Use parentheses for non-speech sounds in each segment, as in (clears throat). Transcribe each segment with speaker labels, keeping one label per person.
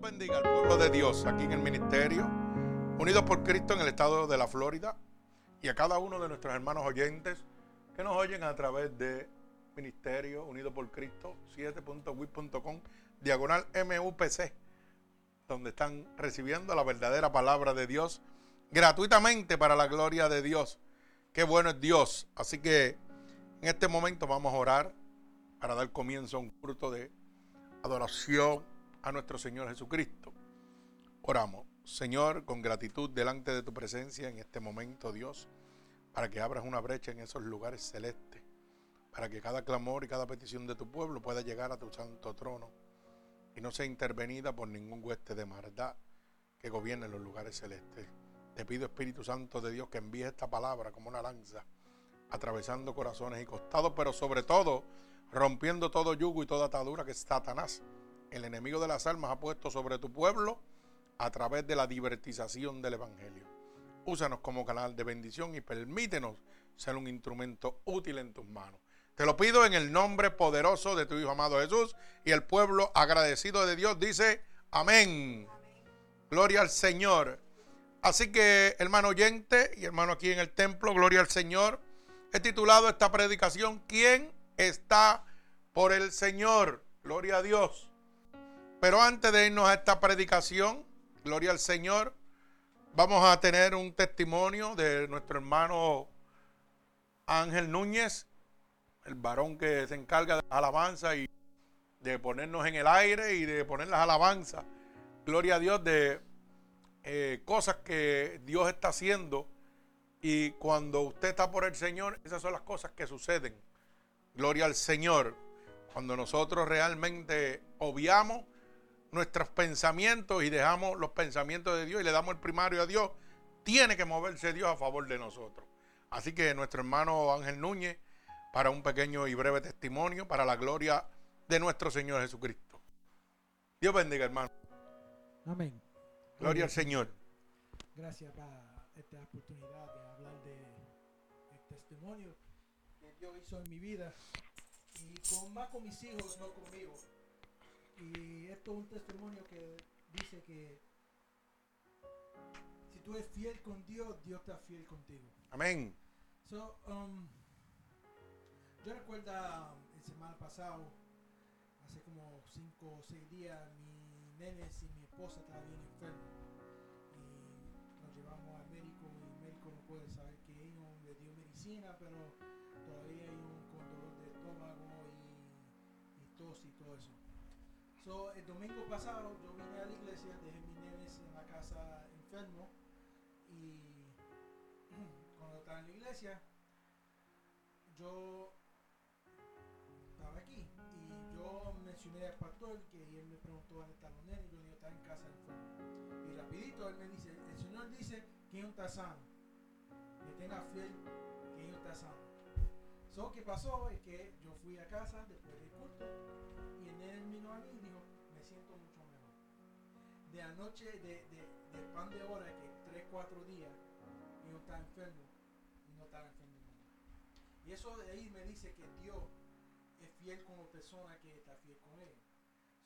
Speaker 1: Bendiga al pueblo de Dios aquí en el ministerio, unidos por Cristo en el estado de la Florida, y a cada uno de nuestros hermanos oyentes que nos oyen a través de Ministerio Unido por Cristo 7.wit.com, diagonal MUPC, donde están recibiendo la verdadera palabra de Dios gratuitamente para la gloria de Dios. Qué bueno es Dios. Así que en este momento vamos a orar para dar comienzo a un fruto de adoración a nuestro Señor Jesucristo. Oramos, Señor, con gratitud delante de tu presencia en este momento, Dios, para que abras una brecha en esos lugares celestes, para que cada clamor y cada petición de tu pueblo pueda llegar a tu santo trono y no sea intervenida por ningún hueste de maldad que gobierne los lugares celestes. Te pido, Espíritu Santo de Dios, que envíe esta palabra como una lanza, atravesando corazones y costados, pero sobre todo rompiendo todo yugo y toda atadura que Satanás, el enemigo de las almas, ha puesto sobre tu pueblo a través de la divertización del Evangelio. Úsanos como canal de bendición y permítenos ser un instrumento útil en tus manos. Te lo pido en el nombre poderoso de tu Hijo amado Jesús y el pueblo agradecido de Dios dice amén. Gloria al Señor. Así que, hermano oyente y hermano aquí en el templo, gloria al Señor. He titulado esta predicación, ¿quién está por el Señor? Gloria a Dios. Pero antes de irnos a esta predicación, gloria al Señor, vamos a tener un testimonio de nuestro hermano Ángel Núñez, el varón que se encarga de la alabanza y de ponernos en el aire y de poner las alabanzas. Gloria a Dios de eh, cosas que Dios está haciendo y cuando usted está por el Señor, esas son las cosas que suceden. Gloria al Señor. Cuando nosotros realmente obviamos nuestros pensamientos y dejamos los pensamientos de Dios y le damos el primario a Dios, tiene que moverse Dios a favor de nosotros. Así que nuestro hermano Ángel Núñez, para un pequeño y breve testimonio, para la gloria de nuestro Señor Jesucristo. Dios bendiga, hermano.
Speaker 2: Amén.
Speaker 1: Gloria al Señor.
Speaker 2: Gracias por esta oportunidad de hablar de el testimonio que Dios hizo en mi vida y con más con mis hijos, no conmigo. Y esto es un testimonio que dice que si tú eres fiel con Dios, Dios está fiel contigo.
Speaker 1: Amén.
Speaker 2: So, um, yo recuerdo um, el semana pasado, hace como 5 o 6 días, mi nenes y mi esposa estaban bien enfermos. Y nos llevamos al médico y el médico no puede saber que ellos le dio medicina, pero todavía hay un con dolor de estómago y, y tos y todo eso. El domingo pasado yo vine a la iglesia, dejé mis nenes en la casa enfermo y (clears throat) cuando estaba en la iglesia yo estaba aquí y yo mencioné al pastor que él me preguntó dónde están los nenes y yo está en casa enfermo y rapidito él me dice el señor dice que no está sano que tenga fiel que no está sano so que pasó es que yo fui a casa después del culto vino a mí dijo me siento mucho mejor de anoche de, de, de pan de hora que 3, 4 días y no está enfermo y no está enfermo y eso de ahí me dice que Dios es fiel como persona que está fiel con él.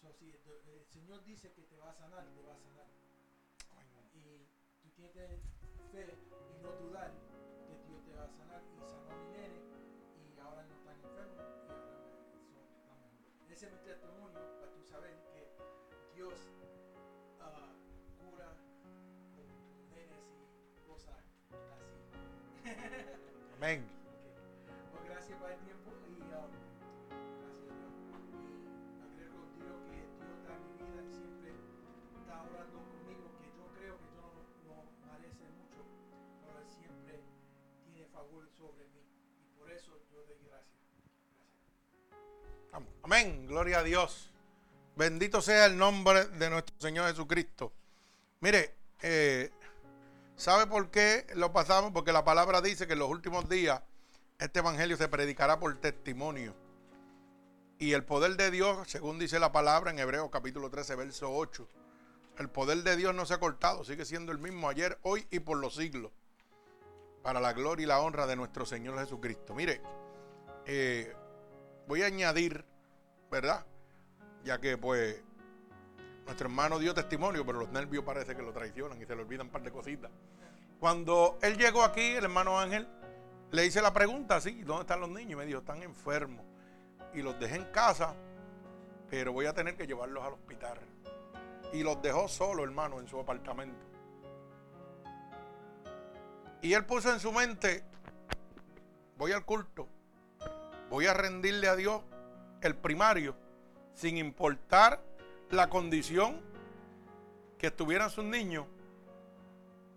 Speaker 2: So, si el, el Señor dice que te va a sanar, te va a sanar. Y tú tienes que tener fe y no dudar
Speaker 1: Amén.
Speaker 2: Pues gracias por el tiempo y um, gracias Dios. Creo contigo que Dios está en mi vida y siempre está orando conmigo, que yo creo que yo no, no merece mucho, pero Él siempre tiene favor sobre mí. Y por eso yo doy gracias. Gracias.
Speaker 1: Amén. Gloria a Dios. Bendito sea el nombre de nuestro Señor Jesucristo. Mire, eh, ¿sabe por qué lo pasamos? Porque la palabra dice que en los últimos días este evangelio se predicará por testimonio. Y el poder de Dios, según dice la palabra en Hebreos capítulo 13, verso 8, el poder de Dios no se ha cortado, sigue siendo el mismo ayer, hoy y por los siglos. Para la gloria y la honra de nuestro Señor Jesucristo. Mire, eh, voy a añadir, ¿verdad? Ya que pues nuestro hermano dio testimonio, pero los nervios parece que lo traicionan y se le olvidan un par de cositas. Cuando él llegó aquí, el hermano Ángel, le hice la pregunta, sí, ¿dónde están los niños? Y me dijo, están enfermos. Y los dejé en casa, pero voy a tener que llevarlos al hospital. Y los dejó solo, hermano, en su apartamento. Y él puso en su mente, voy al culto, voy a rendirle a Dios el primario, sin importar la condición que estuvieran sus niños.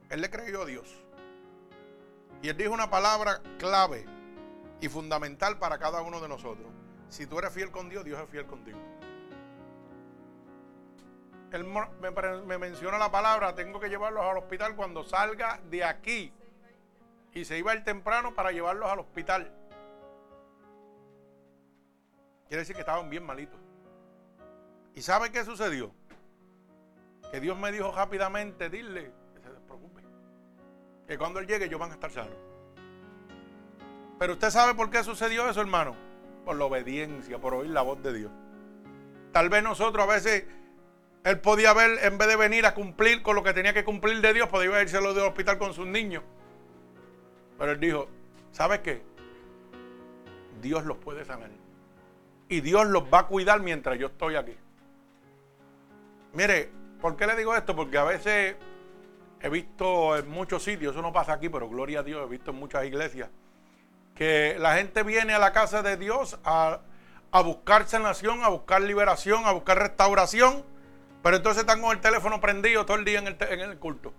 Speaker 1: Él le creyó a Dios. Y él dijo una palabra clave y fundamental para cada uno de nosotros. Si tú eres fiel con Dios, Dios es fiel contigo. Él me, menciona la palabra, tengo que llevarlos al hospital cuando salga de aquí y se iba el temprano para llevarlos al hospital. Quiere decir que estaban bien malitos. ¿Y sabe qué sucedió? Que Dios me dijo rápidamente, dile que se despreocupe. Que cuando Él llegue ellos van a estar sanos. Pero usted sabe por qué sucedió eso, hermano. Por la obediencia, por oír la voz de Dios. Tal vez nosotros a veces, Él podía ver, en vez de venir a cumplir con lo que tenía que cumplir de Dios, podía irse del hospital con sus niños. Pero él dijo, ¿sabes qué? Dios los puede sanar. Y Dios los va a cuidar mientras yo estoy aquí. Mire, ¿por qué le digo esto? Porque a veces he visto en muchos sitios, eso no pasa aquí, pero gloria a Dios, he visto en muchas iglesias, que la gente viene a la casa de Dios a, buscar sanación, a buscar liberación, a buscar restauración, pero entonces están con el teléfono prendido todo el día en el, en el culto.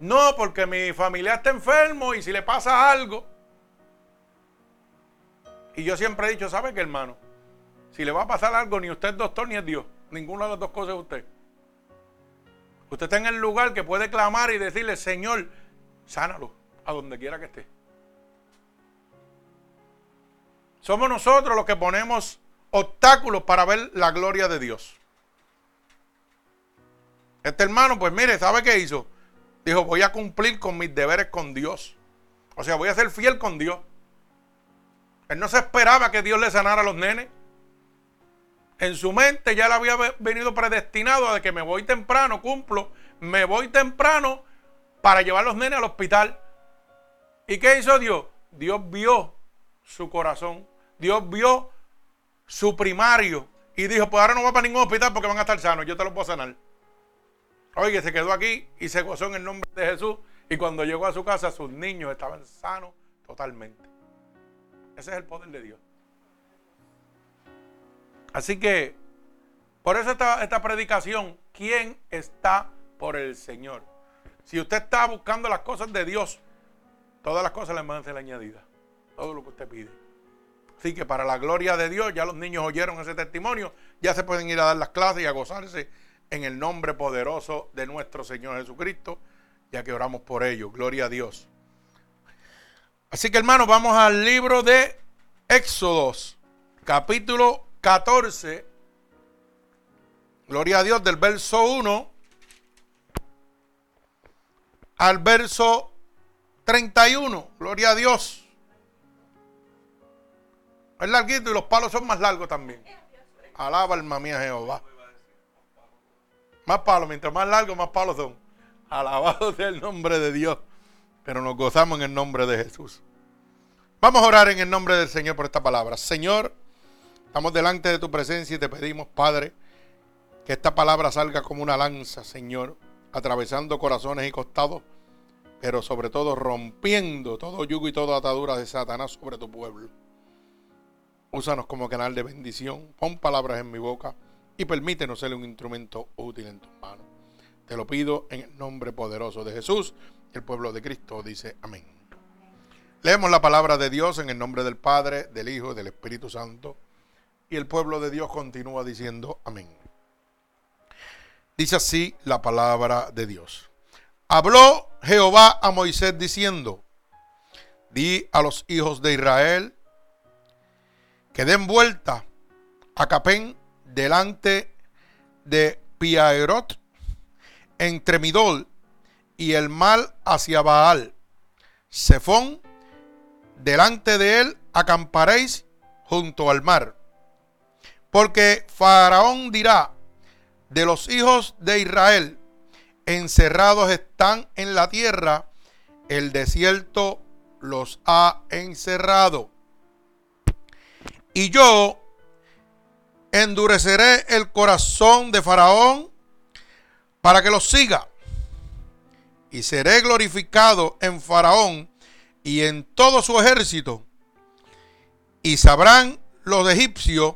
Speaker 1: No, porque mi familia está enfermo y si le pasa algo. Y yo siempre he dicho, ¿sabe qué, hermano? Si le va a pasar algo, ni usted es doctor ni es Dios. Ninguna de las dos cosas es usted. Usted está en el lugar que puede clamar y decirle, Señor, sánalo a donde quiera que esté. Somos nosotros los que ponemos obstáculos para ver la gloria de Dios. Este hermano, pues mire, ¿sabe qué hizo? Dijo, voy a cumplir con mis deberes con Dios. O sea, voy a ser fiel con Dios. Él no se esperaba que Dios le sanara a los nenes. En su mente ya le había venido predestinado a que me voy temprano, cumplo, me voy temprano para llevar a los nenes al hospital. ¿Y qué hizo Dios? Dios vio su corazón, Dios vio su primario y dijo, pues ahora no va para ningún hospital porque van a estar sanos, yo te los puedo sanar. Oye, se quedó aquí y se gozó en el nombre de Jesús. Y cuando llegó a su casa, sus niños estaban sanos totalmente. Ese es el poder de Dios. Así que, por eso esta, esta predicación, ¿quién está por el Señor? Si usted está buscando las cosas de Dios, todas las cosas le van a ser añadidas. Todo lo que usted pide. Así que para la gloria de Dios, ya los niños oyeron ese testimonio, ya se pueden ir a dar las clases y a gozarse en el nombre poderoso de nuestro Señor Jesucristo, ya que oramos por ello. Gloria a Dios. Así que hermanos, vamos al libro de Éxodos, capítulo 14. Gloria a Dios, del verso 1 al verso 31. Gloria a Dios. Es larguito y los palos son más largos también. Alaba alma mía Jehová. Más palos, mientras más largos, más palos son. Alabado sea el nombre de Dios. Pero nos gozamos en el nombre de Jesús. Vamos a orar en el nombre del Señor por esta palabra. Señor, estamos delante de tu presencia y te pedimos, Padre, que esta palabra salga como una lanza, Señor, atravesando corazones y costados, pero sobre todo rompiendo todo yugo y toda atadura de Satanás sobre tu pueblo. Úsanos como canal de bendición. Pon palabras en mi boca y permítenos ser un instrumento útil en tus manos. Te lo pido en el nombre poderoso de Jesús. El pueblo de Cristo dice amén. Leemos la palabra de Dios en el nombre del Padre, del Hijo y del Espíritu Santo. Y el pueblo de Dios continúa diciendo amén. Dice así la palabra de Dios. Habló Jehová a Moisés diciendo, di a los hijos de Israel que den vuelta a Capén delante de Piaerot, entre Midol y el mal hacia Baal. Sefón, delante de él acamparéis junto al mar. Porque Faraón dirá, de los hijos de Israel encerrados están en la tierra, el desierto los ha encerrado. Y yo endureceré el corazón de Faraón para que los siga. Y seré glorificado en Faraón y en todo su ejército. Y sabrán los egipcios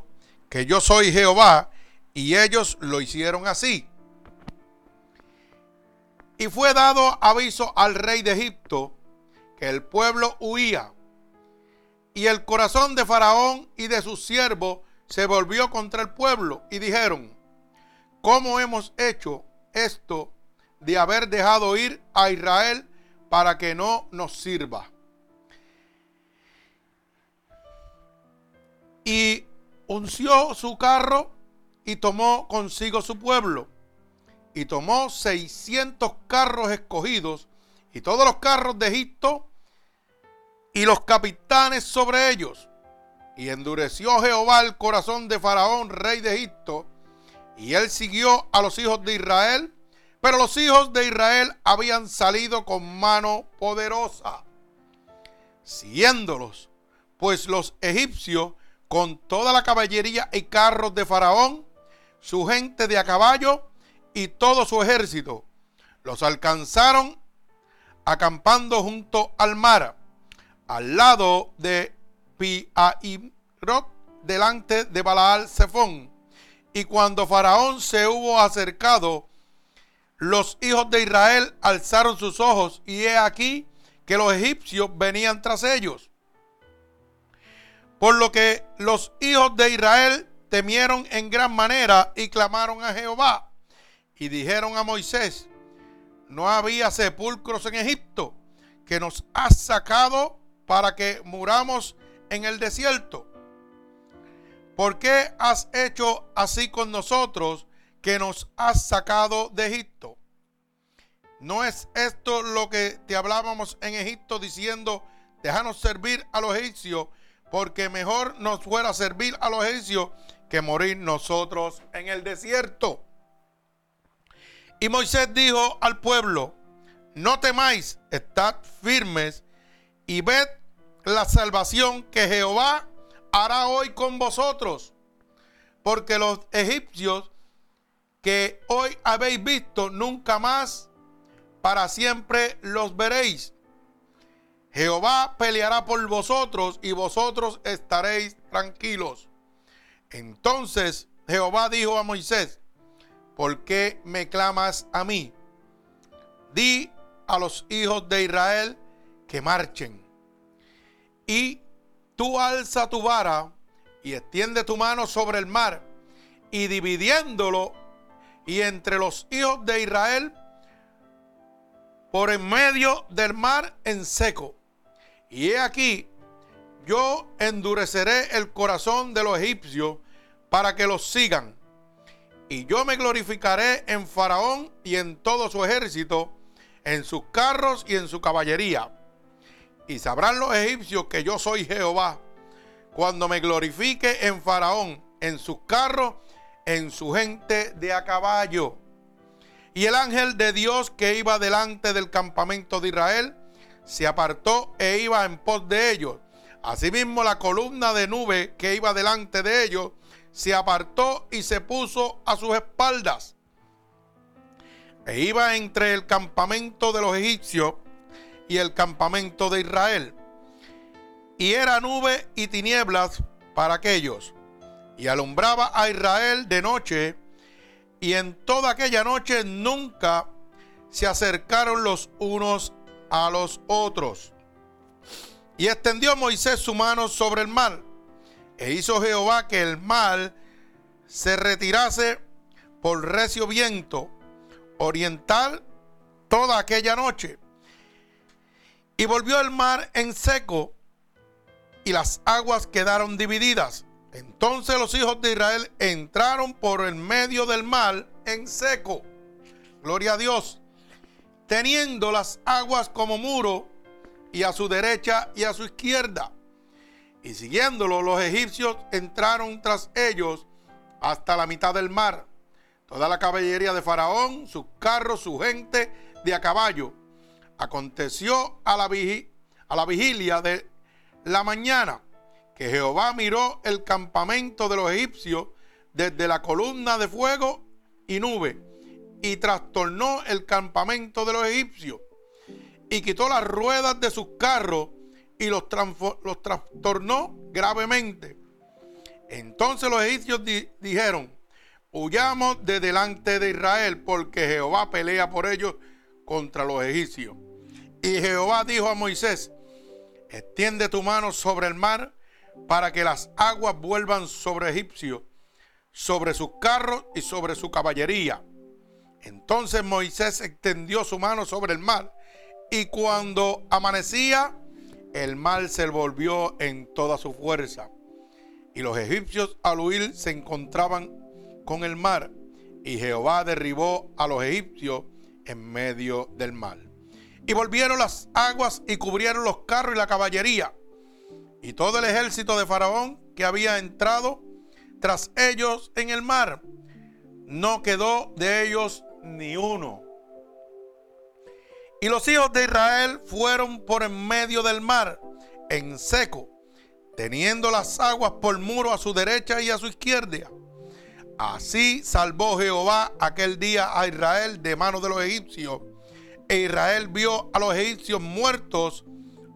Speaker 1: que yo soy Jehová, y ellos lo hicieron así. Y fue dado aviso al rey de Egipto que el pueblo huía. Y el corazón de Faraón y de sus siervos se volvió contra el pueblo y dijeron, ¿cómo hemos hecho esto de haber dejado ir a Israel para que no nos sirva? Y unció su carro y tomó consigo su pueblo y tomó 600 carros escogidos y todos los carros de Egipto y los capitanes sobre ellos. Y endureció Jehová el corazón de Faraón, rey de Egipto, y él siguió a los hijos de Israel, pero los hijos de Israel habían salido con mano poderosa, siguiéndolos, pues los egipcios, con toda la caballería y carros de Faraón, su gente de a caballo, y todo su ejército. Los alcanzaron acampando junto al mar, al lado de Piairot, delante de Balaal Zephón. Y cuando Faraón se hubo acercado, los hijos de Israel alzaron sus ojos y he aquí que los egipcios venían tras ellos. Por lo que los hijos de Israel temieron en gran manera y clamaron a Jehová y dijeron a Moisés, no había sepulcros en Egipto que nos has sacado para que muramos en el desierto. ¿Por qué has hecho así con nosotros que nos has sacado de Egipto? ¿No es esto lo que te hablábamos en Egipto diciendo, déjanos servir a los egipcios, porque mejor nos fuera servir a los egipcios que morir nosotros en el desierto? Y Moisés dijo al pueblo, no temáis, estad firmes y ved la salvación que Jehová hará hoy con vosotros. Porque los egipcios que hoy habéis visto, nunca más para siempre los veréis. Jehová peleará por vosotros y vosotros estaréis tranquilos. Entonces Jehová dijo a Moisés, ¿por qué me clamas a mí? Di a los hijos de Israel que marchen. Y tú alza tu vara y extiende tu mano sobre el mar y dividiéndolo y entre los hijos de Israel por en medio del mar en seco. Y he aquí, yo endureceré el corazón de los egipcios para que los sigan y yo me glorificaré en Faraón y en todo su ejército, en sus carros y en su caballería. Y sabrán los egipcios que yo soy Jehová, cuando me glorifique en Faraón, en sus carros, en su gente de a caballo. Y el ángel de Dios que iba delante del campamento de Israel se apartó e iba en pos de ellos. Asimismo la columna de nube que iba delante de ellos se apartó y se puso a sus espaldas. E iba entre el campamento de los egipcios y el campamento de Israel. Y era nube y tinieblas para aquellos. Y alumbraba a Israel de noche. Y en toda aquella noche nunca se acercaron los unos a los otros. Y extendió Moisés su mano sobre el mar e hizo Jehová que el mal se retirase por recio viento oriental toda aquella noche. Y volvió el mar en seco y las aguas quedaron divididas. Entonces los hijos de Israel entraron por el medio del mar en seco. Gloria a Dios. Teniendo las aguas como muro y a su derecha y a su izquierda. Y siguiéndolo, los egipcios entraron tras ellos hasta la mitad del mar, toda la caballería de Faraón, sus carros, su gente de a caballo. Aconteció a la, a la vigilia de la mañana que Jehová miró el campamento de los egipcios desde la columna de fuego y nube y trastornó el campamento de los egipcios y quitó las ruedas de sus carros y los, los trastornó gravemente. Entonces los egipcios dijeron, huyamos de delante de Israel porque Jehová pelea por ellos contra los egipcios. Y Jehová dijo a Moisés, extiende tu mano sobre el mar para que las aguas vuelvan sobre egipcios, sobre sus carros y sobre su caballería. Entonces Moisés extendió su mano sobre el mar y cuando amanecía, el mar se volvió en toda su fuerza. Y los egipcios al huir se encontraban con el mar y Jehová derribó a los egipcios en medio del mar. Y volvieron las aguas y cubrieron los carros y la caballería. Y todo el ejército de Faraón que había entrado tras ellos en el mar, no quedó de ellos ni uno. Y los hijos de Israel fueron por en medio del mar, en seco, teniendo las aguas por muro a su derecha y a su izquierda. Así salvó Jehová aquel día a Israel de mano de los egipcios e Israel vio a los egipcios muertos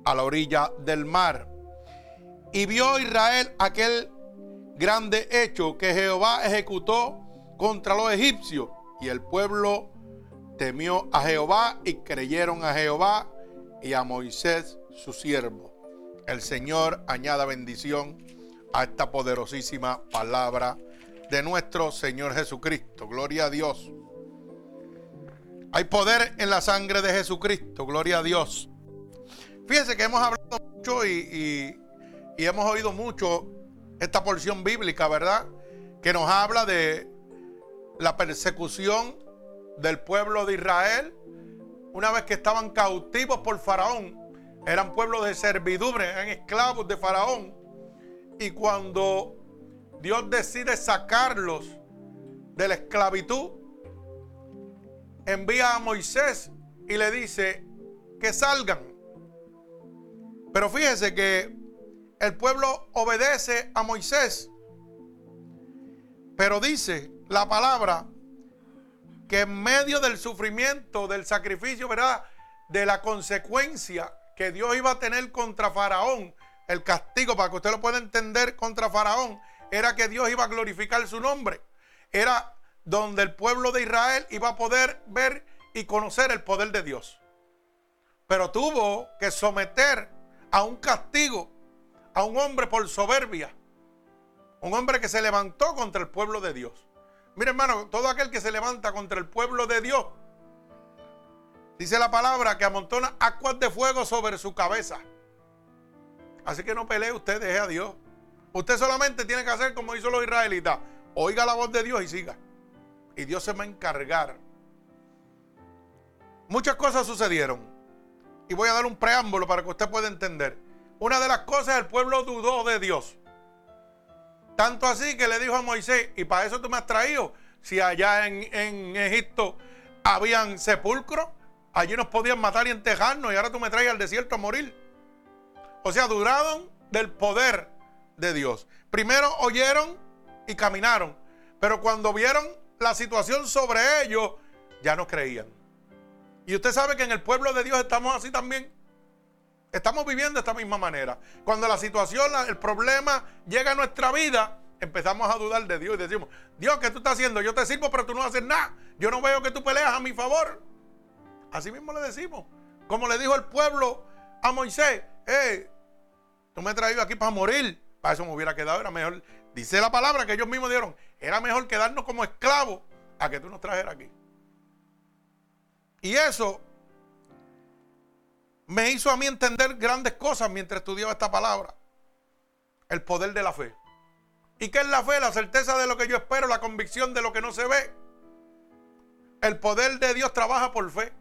Speaker 1: a la orilla del mar. Y vio Israel aquel grande hecho que Jehová ejecutó contra los egipcios. Y el pueblo temió a Jehová y creyeron a Jehová y a Moisés su siervo. El Señor añada bendición a esta poderosísima palabra de nuestro Señor Jesucristo. Gloria a Dios. Hay poder en la sangre de Jesucristo, gloria a Dios. Fíjense que hemos hablado mucho y, hemos oído mucho esta porción bíblica, ¿verdad? Que nos habla de la persecución del pueblo de Israel una vez que estaban cautivos por Faraón. Eran pueblos de servidumbre, eran esclavos de Faraón. Y cuando Dios decide sacarlos de la esclavitud, envía a Moisés y le dice que salgan. Pero fíjese que el pueblo obedece a Moisés. Pero dice la palabra que en medio del sufrimiento, del sacrificio, ¿verdad? De la consecuencia que Dios iba a tener contra Faraón, el castigo, para que usted lo pueda entender contra Faraón, era que Dios iba a glorificar su nombre. Era donde el pueblo de Israel iba a poder ver y conocer el poder de Dios. Pero tuvo que someter a un castigo a un hombre por soberbia. Un hombre que se levantó contra el pueblo de Dios. Mire hermano, todo aquel que se levanta contra el pueblo de Dios, dice la palabra que amontona aguas de fuego sobre su cabeza. Así que no pelee usted, deje a Dios. Usted solamente tiene que hacer como hizo los israelitas. Oiga la voz de Dios y siga y Dios se va a encargar. Muchas cosas sucedieron y voy a dar un preámbulo para que usted pueda entender. Una de las cosas, el pueblo dudó de Dios. Tanto así que le dijo a Moisés, y para eso tú me has traído, si allá en, en Egipto habían sepulcros, allí nos podían matar y entejarnos y ahora tú me traes al desierto a morir. O sea, duraron del poder de Dios. Primero oyeron y caminaron, pero cuando vieron la situación sobre ellos, ya no creían. Y usted sabe que en el pueblo de Dios estamos así también. Estamos viviendo de esta misma manera. Cuando la situación, el problema llega a nuestra vida, empezamos a dudar de Dios y decimos, Dios, ¿qué tú estás haciendo? Yo te sirvo, pero tú no haces nada. Yo no veo que tú peleas a mi favor. Así mismo le decimos. Como le dijo el pueblo a Moisés, hey, tú me has traído aquí para morir. Para eso me hubiera quedado, era mejor. Dice la palabra que ellos mismos dieron, era mejor quedarnos como esclavos a que tú nos trajeras aquí. Y eso me hizo a mí entender grandes cosas mientras estudiaba esta palabra. El poder de la fe. ¿Y qué es la fe? La certeza de lo que yo espero, la convicción de lo que no se ve. El poder de Dios trabaja por fe.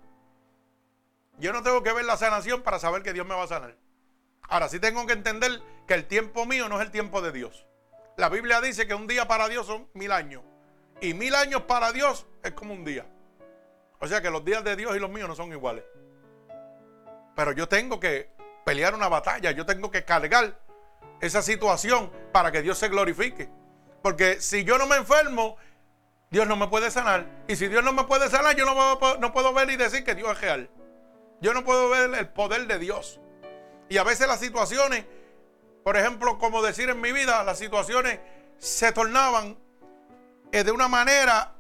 Speaker 1: Yo no tengo que ver la sanación para saber que Dios me va a sanar. Ahora sí tengo que entender que el tiempo mío no es el tiempo de Dios. La Biblia dice que un día para Dios son mil años Y mil años para Dios es como un día. O sea que los días de Dios y los míos no son iguales. Pero yo tengo que pelear una batalla, yo tengo que cargar esa situación para que Dios se glorifique. Porque si yo no me enfermo, Dios no me puede sanar. Y si Dios no me puede sanar, yo no puedo, ver y decir que Dios es real. Yo no puedo ver el poder de Dios. Y a veces las situaciones, por ejemplo, como decir en mi vida, las situaciones se tornaban eh, de una manera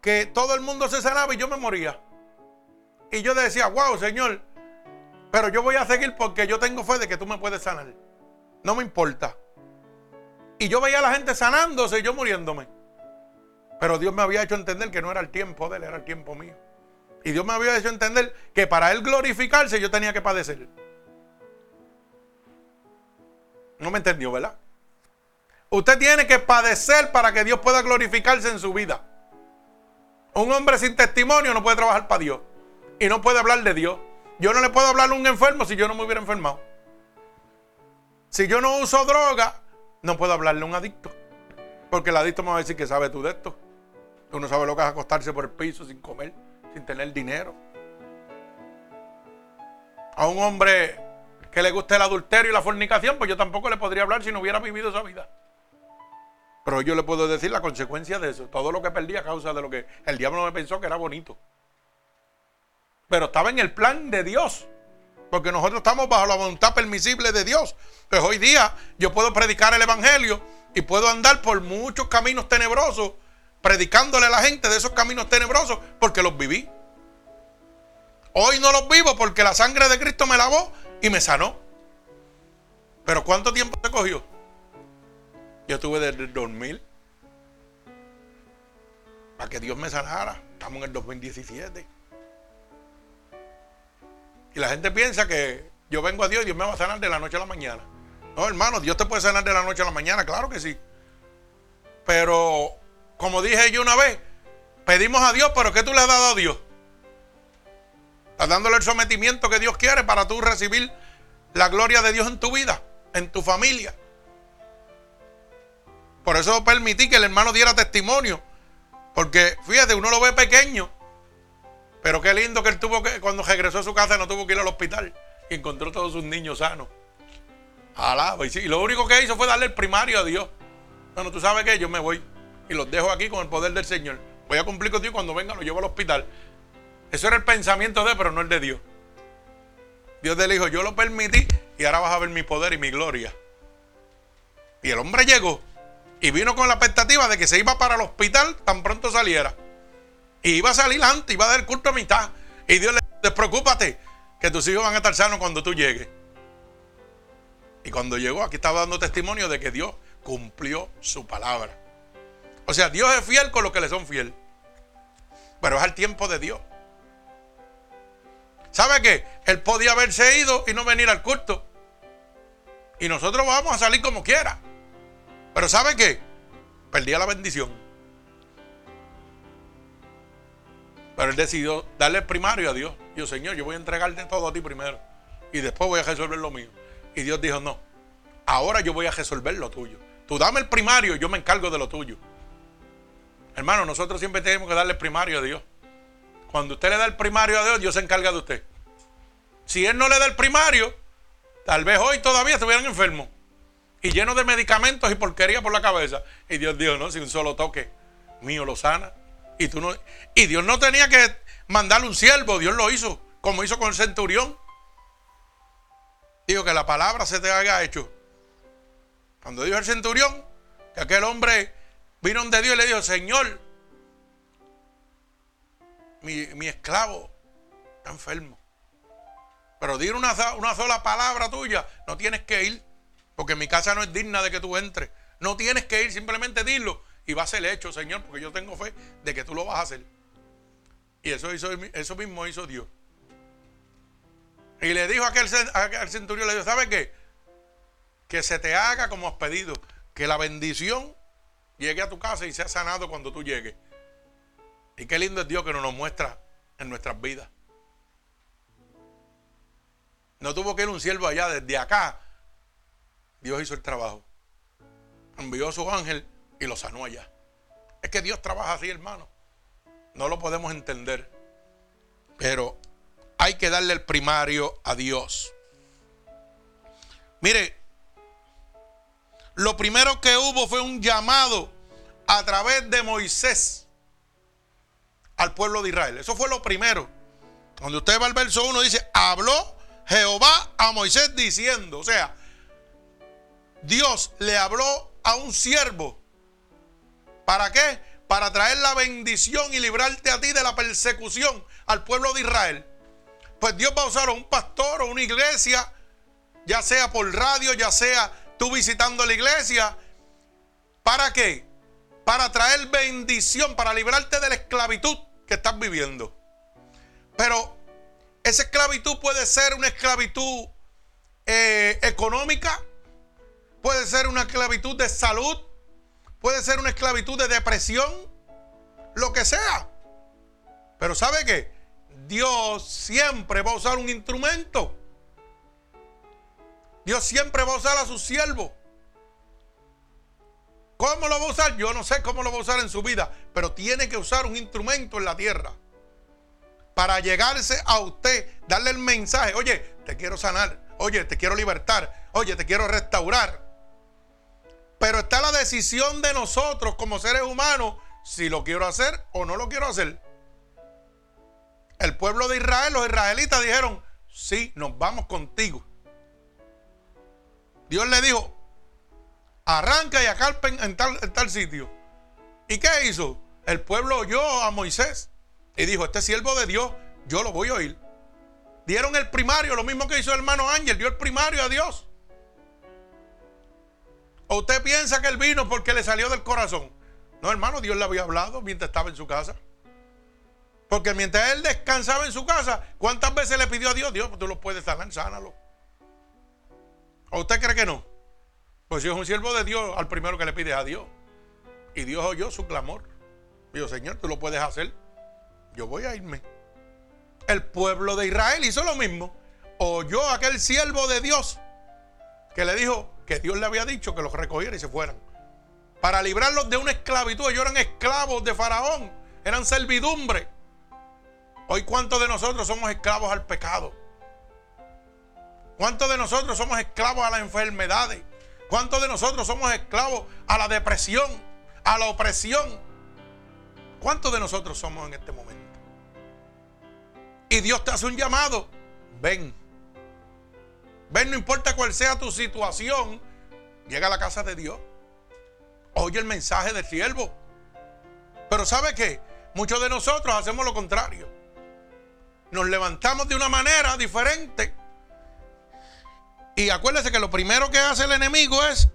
Speaker 1: que todo el mundo se sanaba y yo me moría. Y yo decía, wow, Señor, pero yo voy a seguir porque yo tengo fe de que tú me puedes sanar. No me importa. Y yo veía a la gente sanándose y yo muriéndome. Pero Dios me había hecho entender que no era el tiempo de él, era el tiempo mío. Y Dios me había hecho entender que para él glorificarse yo tenía que padecer. No me entendió, ¿verdad? Usted tiene que padecer para que Dios pueda glorificarse en su vida. Un hombre sin testimonio no puede trabajar para Dios. Y no puede hablar de Dios. Yo no le puedo hablar a un enfermo si yo no me hubiera enfermado. Si yo no uso droga, no puedo hablarle a un adicto. Porque el adicto me va a decir que sabe tú de esto. Tú no sabes lo que es acostarse por el piso sin comer, sin tener dinero. A un hombre que le guste el adulterio y la fornicación, pues yo tampoco le podría hablar si no hubiera vivido esa vida. Pero yo le puedo decir la consecuencia de eso. Todo lo que perdí a causa de lo que el diablo me pensó que era bonito. Pero estaba en el plan de Dios. Porque nosotros estamos bajo la voluntad permisible de Dios. Pues hoy día yo puedo predicar el Evangelio y puedo andar por muchos caminos tenebrosos, predicándole a la gente de esos caminos tenebrosos, porque los viví. Hoy no los vivo porque la sangre de Cristo me lavó y me sanó. Pero ¿cuánto tiempo se cogió? Yo tuve desde el 2000 para que Dios me sanara. Estamos en el 2017. Y la gente piensa que yo vengo a Dios y Dios me va a sanar de la noche a la mañana. No, hermano, Dios te puede sanar de la noche a la mañana, claro que sí. Pero, como dije yo una vez, pedimos a Dios, pero ¿qué tú le has dado a Dios? Estás dándole el sometimiento que Dios quiere para tú recibir la gloria de Dios en tu vida, en tu familia. Por eso permití que el hermano diera testimonio. Porque fíjate, uno lo ve pequeño. Pero qué lindo que él tuvo que, cuando regresó a su casa, no tuvo que ir al hospital. Y encontró todos sus niños sanos. Alaba. Y, lo único que hizo fue darle el primario a Dios. Bueno, tú sabes que yo me voy. Y los dejo aquí con el poder del Señor. Voy a cumplir con Dios cuando venga, lo llevo al hospital. Eso era el pensamiento de él, pero no el de Dios. Dios le dijo, yo lo permití y ahora vas a ver mi poder y mi gloria. Y el hombre llegó y vino con la expectativa de que se iba para el hospital tan pronto saliera. Y iba a salir antes, iba a dar culto a mitad. Y Dios le dijo, despreocúpate, que tus hijos van a estar sanos cuando tú llegues. Y cuando llegó, aquí estaba dando testimonio de que Dios cumplió su palabra. O sea, Dios es fiel con los que le son fiel. Pero es al tiempo de Dios. ¿Sabe qué? Él podía haberse ido y no venir al culto. Y nosotros vamos a salir como quiera. Pero ¿sabe qué? Perdía la bendición. Pero él decidió darle primario a Dios. Dijo, Señor, yo voy a entregarte todo a ti primero. Y después voy a resolver lo mío. Y Dios dijo, no, ahora yo voy a resolver lo tuyo. Tú dame el primario, yo me encargo de lo tuyo. Hermano, nosotros siempre tenemos que darle primario a Dios. Cuando usted le da el primario a Dios, Dios se encarga de usted. Si Él no le da el primario, tal vez hoy todavía estuvieran enfermos y llenos de medicamentos y porquería por la cabeza. Y Dios dijo, no, si un solo toque mío lo sana. Y, tú no, y Dios no tenía que mandarle un siervo, Dios lo hizo, como hizo con el centurión. Dijo que la palabra se te haya hecho. Cuando dijo el centurión, que aquel hombre vino de Dios y le dijo, Señor, mi, esclavo está enfermo. Pero dir una, una sola palabra tuya, no tienes que ir, porque mi casa no es digna de que tú entres. No tienes que ir, simplemente dilo y va a ser hecho, Señor, porque yo tengo fe de que tú lo vas a hacer. Y eso, hizo, eso mismo hizo Dios. Y le dijo a aquel, centurión, le dijo, ¿sabe qué? Que se te haga como has pedido, que la bendición llegue a tu casa y sea sanado cuando tú llegues. Y qué lindo es Dios que nos muestra en nuestras vidas. No tuvo que ir un siervo allá, desde acá. Dios hizo el trabajo. Envió a su ángel y lo sanó allá. Es que Dios trabaja así, hermano. No lo podemos entender. Pero hay que darle el primario a Dios. Mire, lo primero que hubo fue un llamado a través de Moisés al pueblo de Israel. Eso fue lo primero. Cuando usted va al verso 1 dice, habló Jehová a Moisés diciendo, o sea, Dios le habló a un siervo. ¿Para qué? Para traer la bendición y librarte a ti de la persecución al pueblo de Israel. Pues Dios va a usar a un pastor o una iglesia, ya sea por radio, ya sea tú visitando la iglesia. ¿Para qué? Para traer bendición, para librarte de la esclavitud que estás viviendo. Pero esa esclavitud puede ser una esclavitud eh, económica, puede ser una esclavitud de salud, puede ser una esclavitud de depresión, lo que sea. Pero ¿sabe qué? Dios siempre va a usar un instrumento. Dios siempre va a usar a su siervo. ¿Cómo lo va a usar? Yo no sé cómo lo va a usar en su vida, pero tiene que usar un instrumento en la tierra para llegarse a usted, darle el mensaje, oye, te quiero sanar, oye, te quiero libertar, oye, te quiero restaurar. Pero está la decisión de nosotros como seres humanos si lo quiero hacer o no lo quiero hacer. El pueblo de Israel, los israelitas dijeron, sí, nos vamos contigo. Dios le dijo, arranca y acalpen en tal, en tal sitio. ¿Y qué hizo? El pueblo oyó a Moisés y dijo, este siervo de Dios, yo lo voy a oír. Dieron el primario, lo mismo que hizo el hermano Ángel, dio el primario a Dios. ¿O usted piensa que él vino porque le salió del corazón? No, hermano, Dios le había hablado mientras estaba en su casa. Porque mientras él descansaba en su casa, ¿cuántas veces le pidió a Dios? Dios, tú lo puedes sanar, sánalo. ¿O usted cree que no? Pues si es un siervo de Dios, al primero que le pide a Dios. Y Dios oyó su clamor. Dijo, Señor, tú lo puedes hacer. Yo voy a irme. El pueblo de Israel hizo lo mismo. Oyó a aquel siervo de Dios que le dijo que Dios le había dicho que los recogiera y se fueran. Para librarlos de una esclavitud. Ellos eran esclavos de Faraón. Eran servidumbre. Hoy, ¿cuántos de nosotros somos esclavos al pecado? ¿Cuántos de nosotros somos esclavos a las enfermedades? ¿Cuántos de nosotros somos esclavos a la depresión, a la opresión? ¿Cuántos de nosotros somos en este momento? Y Dios te hace un llamado. Ven. Ven, no importa cuál sea tu situación. Llega a la casa de Dios. Oye el mensaje del siervo. Pero ¿sabe qué? Muchos de nosotros hacemos lo contrario nos levantamos de una manera diferente. Y acuérdese que lo primero que hace el enemigo es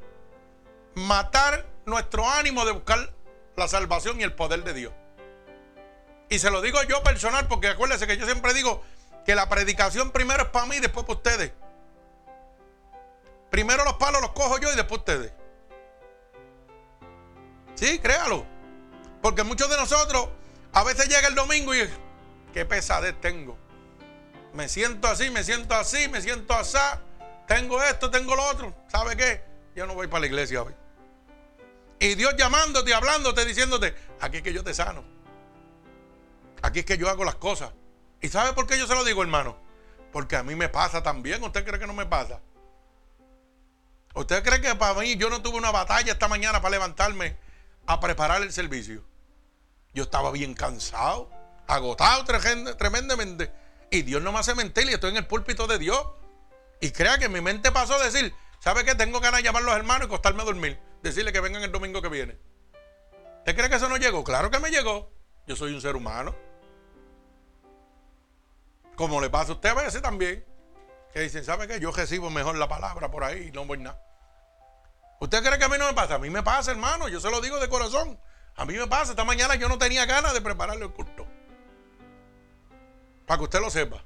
Speaker 1: matar nuestro ánimo de buscar la salvación y el poder de Dios. Y se lo digo yo personal porque acuérdese que yo siempre digo que la predicación primero es para mí y después para ustedes. Primero los palos los cojo yo y después ustedes. Sí, créalo. Porque muchos de nosotros a veces llega el domingo y qué pesadez tengo. Me siento así, me siento así, me siento así. Tengo esto, tengo lo otro. ¿Sabe qué? Yo no voy para la iglesia hoy. Y Dios llamándote, hablándote, diciéndote, aquí es que yo te sano. Aquí es que yo hago las cosas. ¿Y sabe por qué yo se lo digo, hermano? Porque a mí me pasa también. ¿Usted cree que no me pasa? ¿Usted cree que para mí yo no tuve una batalla esta mañana para levantarme a preparar el servicio? Yo estaba bien cansado agotado tremendamente. Y Dios no me hace mentir y estoy en el púlpito de Dios. Y crea que mi mente pasó a decir, ¿sabe qué? Tengo ganas de llamar a los hermanos y costarme a dormir. Decirle que vengan el domingo que viene. ¿Usted cree que eso no llegó? Claro que me llegó. Yo soy un ser humano. Como le pasa a usted a veces también. Que dicen, ¿sabe qué? Yo recibo mejor la palabra por ahí y no voy nada. ¿Usted cree que a mí no me pasa? A mí me pasa, hermano. Yo se lo digo de corazón. A mí me pasa. Esta mañana yo no tenía ganas de prepararle el culto. Para que usted lo sepa.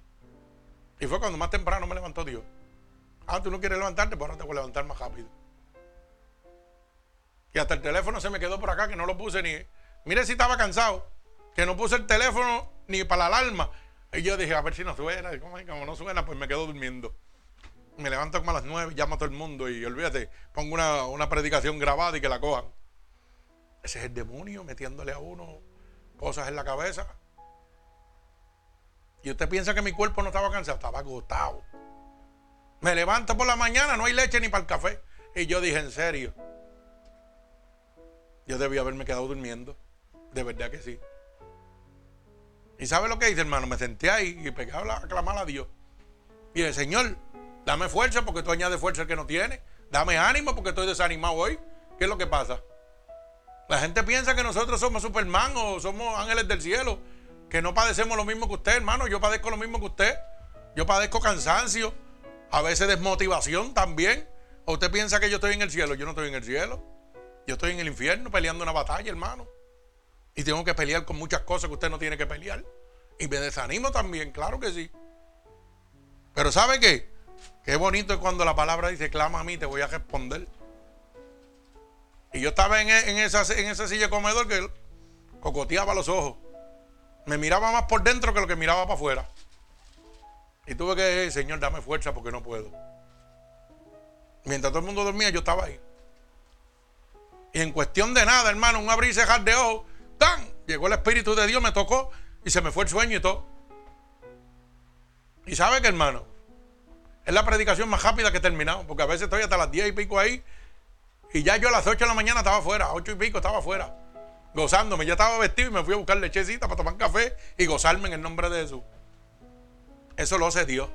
Speaker 1: Y fue cuando más temprano me levantó Dios. Ah, tú no quieres levantarte, pues ahora te voy a levantar más rápido. Y hasta el teléfono se me quedó por acá, que no lo puse ni. Mire si estaba cansado, que no puse el teléfono ni para la alarma. Y yo dije, a ver si no suena. Y como, no suena, pues me quedo durmiendo. Me levanto como a las nueve, llamo a todo el mundo y olvídate, pongo una, una predicación grabada y que la cojan. Ese es el demonio metiéndole a uno cosas en la cabeza. Y usted piensa que mi cuerpo no estaba cansado, estaba agotado. Me levanto por la mañana, no hay leche ni para el café. Y yo dije, en serio, yo debía haberme quedado durmiendo. De verdad que sí. ¿Y sabe lo que hice, hermano? Me senté ahí y pegué a clamar a Dios. Y dije, Señor, dame fuerza porque tú añades fuerza el que no tiene. Dame ánimo porque estoy desanimado hoy. ¿Qué es lo que pasa? La gente piensa que nosotros somos Superman o somos ángeles del cielo. Que no padecemos lo mismo que usted, hermano. Yo padezco lo mismo que usted. Yo padezco cansancio. A veces desmotivación también. ¿O usted piensa que yo estoy en el cielo? Yo no estoy en el cielo. Yo estoy en el infierno peleando una batalla, hermano. Y tengo que pelear con muchas cosas que usted no tiene que pelear. Y me desanimo también, claro que sí. Pero ¿sabe qué? Qué bonito cuando la palabra dice, clama a mí, te voy a responder. Y yo estaba en, en, esa, en esa silla de comedor que cocoteaba los ojos. Me miraba más por dentro que lo que miraba para afuera. Y tuve que decir, Señor, dame fuerza porque no puedo. Mientras todo el mundo dormía, yo estaba ahí. Y en cuestión de nada, hermano, un abrir y cerrar de ojos, ¡tan! Llegó el Espíritu de Dios, me tocó y se me fue el sueño y todo. Y sabe que, hermano, es la predicación más rápida que he terminado, porque a veces estoy hasta las 10 y pico ahí, y ya yo a las 8 de la mañana estaba afuera, 8 y pico estaba afuera, gozándome. Ya estaba vestido y me fui a buscar lechecita para tomar café y gozarme en el nombre de Jesús. Eso lo hace Dios.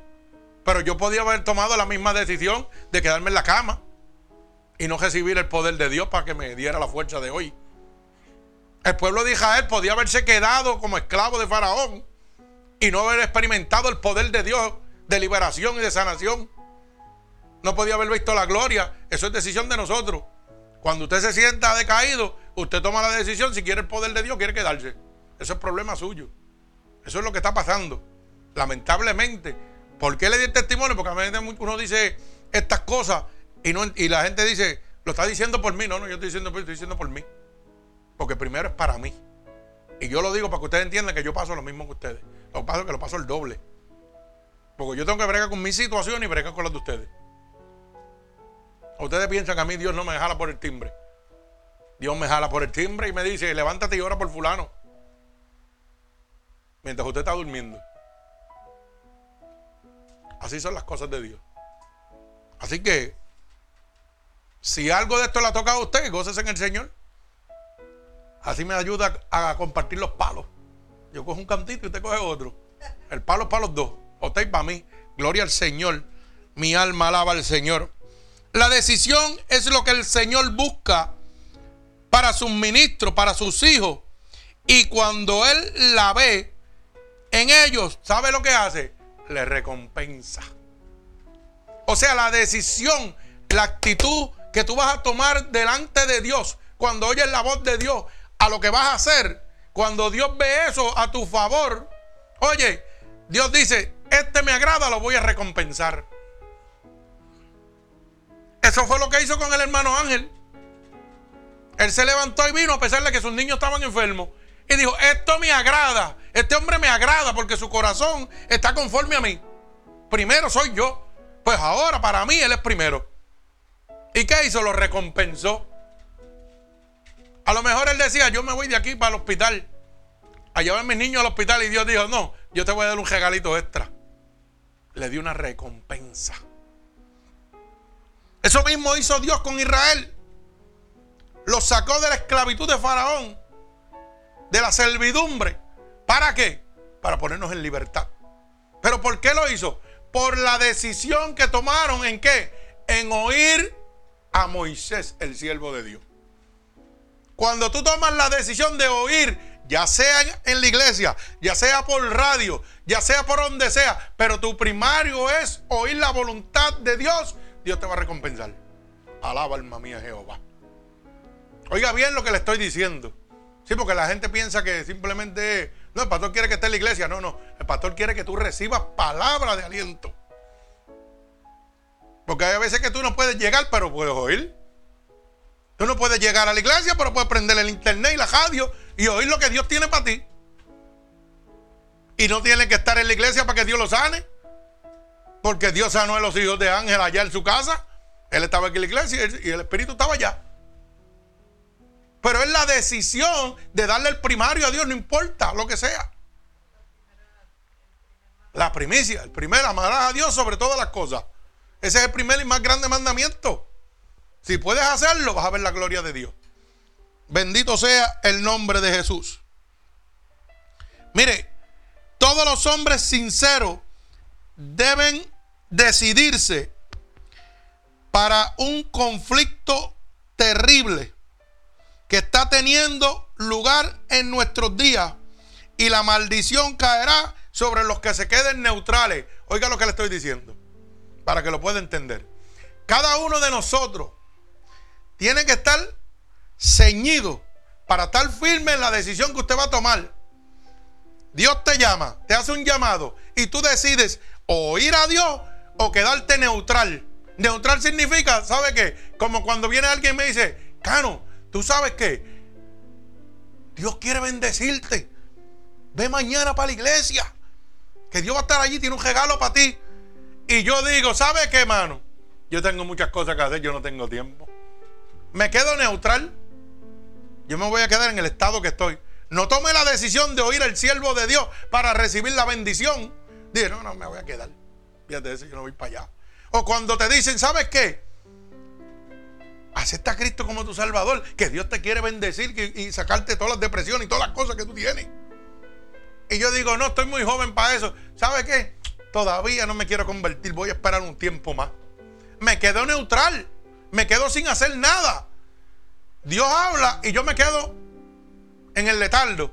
Speaker 1: Pero yo podía haber tomado la misma decisión de quedarme en la cama y no recibir el poder de Dios para que me diera la fuerza de hoy. El pueblo de Israel podía haberse quedado como esclavo de Faraón y no haber experimentado el poder de Dios de liberación y de sanación. No podía haber visto la gloria. Eso es decisión de nosotros. Cuando usted se sienta decaído, usted toma la decisión si quiere el poder de Dios, quiere quedarse. Eso es problema suyo. Eso es lo que está pasando. Lamentablemente. ¿Por qué le di el testimonio? Porque a veces uno dice estas cosas y, no, y la gente dice, lo está diciendo por mí. No, no, yo estoy diciendo, estoy diciendo por mí. Porque primero es para mí. Y yo lo digo para que ustedes entiendan que yo paso lo mismo que ustedes. Lo que pasa es que lo paso el doble. Porque yo tengo que bregar con mi situación y bregar con las de ustedes. Ustedes piensan que a mí Dios no me jala por el timbre. Dios me jala por el timbre y me dice, levántate y ora por fulano. Mientras usted está durmiendo. Así son las cosas de Dios. Así que, si algo de esto le ha tocado a usted, gócese en el Señor. Así me ayuda a compartir los palos. Yo cojo un cantito y usted coge otro. El palo es para los dos. Usted para mí. Gloria al Señor. Mi alma alaba al Señor. La decisión es lo que el Señor busca para sus ministros, para sus hijos. Y cuando Él la ve en ellos, ¿sabe lo que hace? Le recompensa. O sea, la decisión, la actitud que tú vas a tomar delante de Dios, cuando oyes la voz de Dios, a lo que vas a hacer, cuando Dios ve eso a tu favor, oye, Dios dice, este me agrada, lo voy a recompensar. Eso fue lo que hizo con el hermano Ángel. Él se levantó y vino a pesar de que sus niños estaban enfermos. Y dijo, esto me agrada. Este hombre me agrada porque su corazón está conforme a mí. Primero soy yo. Pues ahora para mí él es primero. ¿Y qué hizo? Lo recompensó. A lo mejor él decía, yo me voy de aquí para el hospital. A llevar a mis niños al hospital. Y Dios dijo, no, yo te voy a dar un regalito extra. Le dio una recompensa. Eso mismo hizo Dios con Israel. Los sacó de la esclavitud de Faraón, de la servidumbre. ¿Para qué? Para ponernos en libertad. ¿Pero por qué lo hizo? Por la decisión que tomaron en qué? En oír a Moisés, el siervo de Dios. Cuando tú tomas la decisión de oír, ya sea en la iglesia, ya sea por radio, ya sea por donde sea, pero tu primario es oír la voluntad de Dios, Dios te va a recompensar. Alaba alma mía Jehová. Oiga bien lo que le estoy diciendo. Sí, porque la gente piensa que simplemente, no, el pastor quiere que esté en la iglesia. No, no, el pastor quiere que tú recibas palabra de aliento. Porque hay veces que tú no puedes llegar, pero puedes oír. Tú no puedes llegar a la iglesia, pero puedes prender el internet y la radio y oír lo que Dios tiene para ti. Y no tienes que estar en la iglesia para que Dios lo sane. Porque Dios sanó a los hijos de Ángel allá en su casa. Él estaba aquí en la iglesia y el Espíritu estaba allá. Pero es la decisión de darle el primario a Dios, no importa lo que sea. La primicia, el primer, amarás a Dios sobre todas las cosas. Ese es el primer y más grande mandamiento. Si puedes hacerlo, vas a ver la gloria de Dios. Bendito sea el nombre de Jesús. Mire, todos los hombres sinceros deben decidirse para un conflicto terrible que está teniendo lugar en nuestros días y la maldición caerá sobre los que se queden neutrales. Oiga lo que le estoy diciendo, para que lo pueda entender. Cada uno de nosotros tiene que estar ceñido para estar firme en la decisión que usted va a tomar. Dios te llama, te hace un llamado y tú decides o ir a Dios o quedarte neutral. Neutral significa, ¿sabe qué? Como cuando viene alguien y me dice, Cano, tú sabes que Dios quiere bendecirte. Ve mañana para la iglesia. Que Dios va a estar allí, tiene un regalo para ti. Y yo digo, ¿sabe qué, mano? Yo tengo muchas cosas que hacer, yo no tengo tiempo. Me quedo neutral. Yo me voy a quedar en el estado que estoy. No tome la decisión de oír al siervo de Dios para recibir la bendición. Dije, no, no, me voy a quedar. Fíjate eso, yo no voy para allá. O cuando te dicen, ¿sabes qué? Acepta a Cristo como tu Salvador, que Dios te quiere bendecir y sacarte todas las depresiones y todas las cosas que tú tienes. Y yo digo, no, estoy muy joven para eso. ¿Sabe qué? Todavía no me quiero convertir, voy a esperar un tiempo más. Me quedo neutral, me quedo sin hacer nada. Dios habla y yo me quedo en el letardo.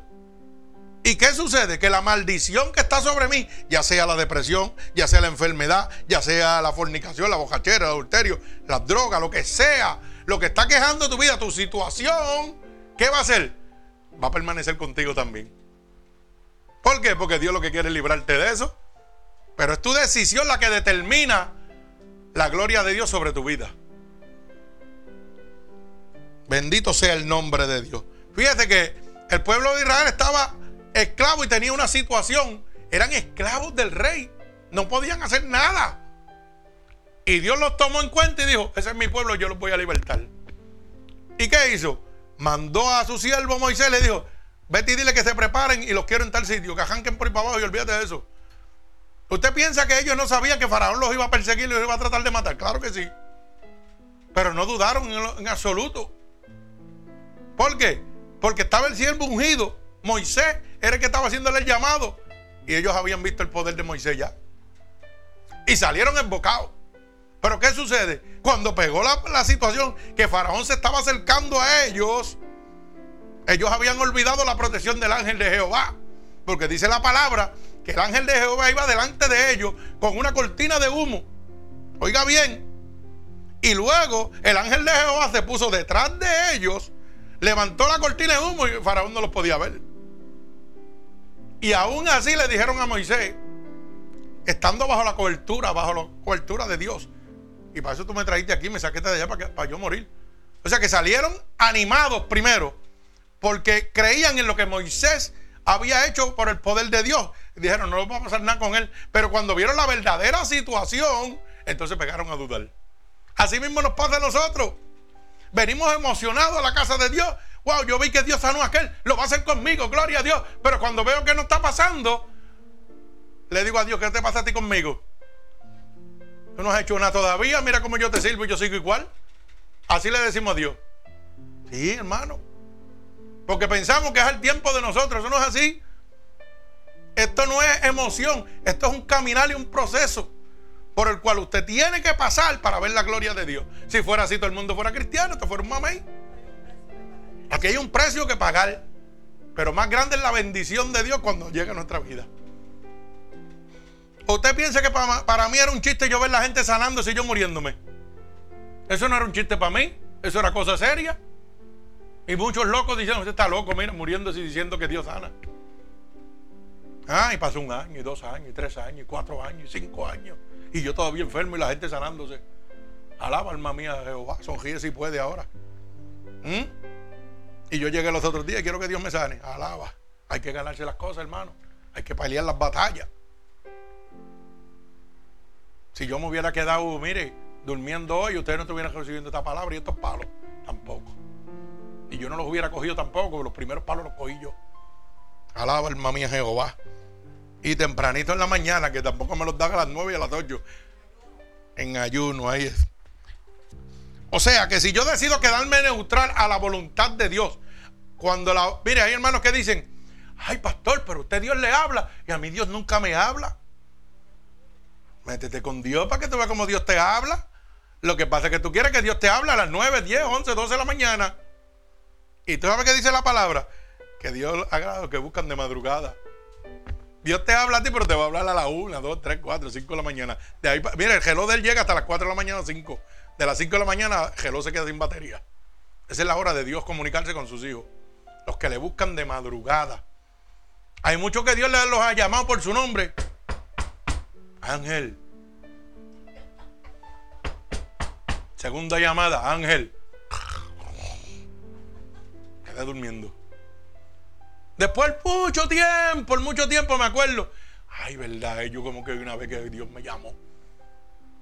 Speaker 1: ¿Y qué sucede? Que la maldición que está sobre mí, ya sea la depresión, ya sea la enfermedad, ya sea la fornicación, la bojachera, el adulterio, las drogas, lo que sea, lo que está quejando tu vida, tu situación, ¿qué va a hacer? Va a permanecer contigo también. ¿Por qué? Porque Dios lo que quiere es librarte de eso. Pero es tu decisión la que determina la gloria de Dios sobre tu vida. Bendito sea el nombre de Dios. Fíjate que el pueblo de Israel estaba esclavo y tenía una situación. Eran esclavos del rey. No podían hacer nada. Y Dios los tomó en cuenta y dijo, ese es mi pueblo, yo los voy a libertar. ¿Y qué hizo? Mandó a su siervo Moisés, le dijo, vete y dile que se preparen y los quiero en tal sitio, que arranquen por ahí para abajo y olvídate de eso. ¿Usted piensa que ellos no sabían que Faraón los iba a perseguir y los iba a tratar de matar? Claro que sí. Pero no dudaron en absoluto. ¿Por qué? Porque estaba el siervo ungido. Moisés era el que estaba haciéndole el llamado. Y ellos habían visto el poder de Moisés ya. Y salieron embocados. Pero ¿qué sucede? Cuando pegó la, situación que Faraón se estaba acercando a ellos, ellos habían olvidado la protección del ángel de Jehová. Porque dice la palabra que el ángel de Jehová iba delante de ellos con una cortina de humo. Oiga bien. Y luego el ángel de Jehová se puso detrás de ellos, levantó la cortina de humo y Faraón no los podía ver. Y aún así le dijeron a Moisés, estando bajo la cobertura, bajo la cobertura de Dios, y para eso tú me trajiste aquí, me saqué de allá para, para yo morir. O sea que salieron animados primero, porque creían en lo que Moisés había hecho por el poder de Dios. Dijeron, no va a pasar nada con él. Pero cuando vieron la verdadera situación, entonces pegaron a dudar. Así mismo nos pasa a nosotros. Venimos emocionados a la casa de Dios. Wow, yo vi que Dios sanó a aquel. Lo va a hacer conmigo, gloria a Dios. Pero cuando veo que no está pasando, le digo a Dios, ¿qué te pasa a ti conmigo? Tú no has hecho nada todavía. Mira cómo yo te sirvo y yo sigo igual. Así le decimos a Dios. Sí, hermano. Porque pensamos que es el tiempo de nosotros. Eso no es así. Esto no es emoción. Esto es un caminar y un proceso por el cual usted tiene que pasar para ver la gloria de Dios. Si fuera así, todo el mundo fuera cristiano, esto fuera un mamey. Aquí hay un precio que pagar. Pero más grande es la bendición de Dios cuando llega a nuestra vida. ¿Usted piensa que para, mí era un chiste yo ver la gente sanándose y yo muriéndome? Eso no era un chiste para mí, eso era cosa seria. Y muchos locos dicen, usted está loco, mira, muriéndose y diciendo que Dios sana. Ah, y pasó un año, y dos años, y tres años, y cuatro años, y cinco años. Y yo todavía enfermo y la gente sanándose. Alaba, alma mía, Jehová, sonríe si puede ahora. ¿Mm? Y yo llegué los otros días y quiero que Dios me sane. Alaba. Hay que ganarse las cosas, hermano. Hay que pelear las batallas. Si yo me hubiera quedado, mire, durmiendo hoy, ustedes no estuvieran recibiendo esta palabra y estos palos. Tampoco. Y yo no los hubiera cogido tampoco, los primeros palos los cogí yo. Alaba alma mía Jehová. Y tempranito en la mañana, que tampoco me los dan a las 9 y a las 8. En ayuno, ahí es. O sea que si yo decido quedarme neutral a la voluntad de Dios, cuando la. Mire, hay hermanos que dicen, ay pastor, pero usted Dios le habla y a mí Dios nunca me habla. Métete con Dios para que tú veas cómo Dios te habla. Lo que pasa es que tú quieres que Dios te hable a las 9, 10, 11, 12 de la mañana. Y tú sabes qué dice la palabra. Que Dios haga lo que buscan de madrugada. Dios te habla a ti, pero te va a hablar a las 1, 2, 3, 4, 5 de la mañana. Mira, el reloj de él llega hasta las 4 de la mañana, 5. De las 5 de la mañana, el reloj se queda sin batería. Esa es la hora de Dios comunicarse con sus hijos. Los que le buscan de madrugada. Hay muchos que Dios los ha llamado por su nombre. Ángel. Segunda llamada, Ángel. Quedé durmiendo. Después, mucho tiempo, por mucho tiempo me acuerdo. Ay, verdad, yo como que una vez que Dios me llamó.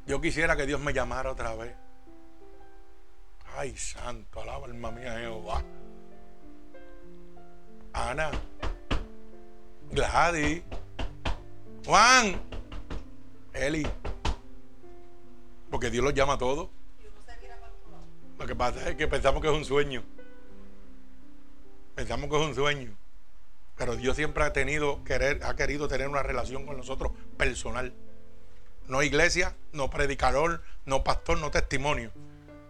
Speaker 1: Yo quisiera que Dios me llamara otra vez. Ay, santo, alaba alma mía Jehová. Ana, Gladys, Juan, Eli. Porque Dios los llama a todos. Lo que pasa es que pensamos que es un sueño. Pensamos que es un sueño. Pero Dios siempre ha tenido querer, ha querido tener una relación con nosotros personal. No iglesia, no predicador, no pastor, no testimonio.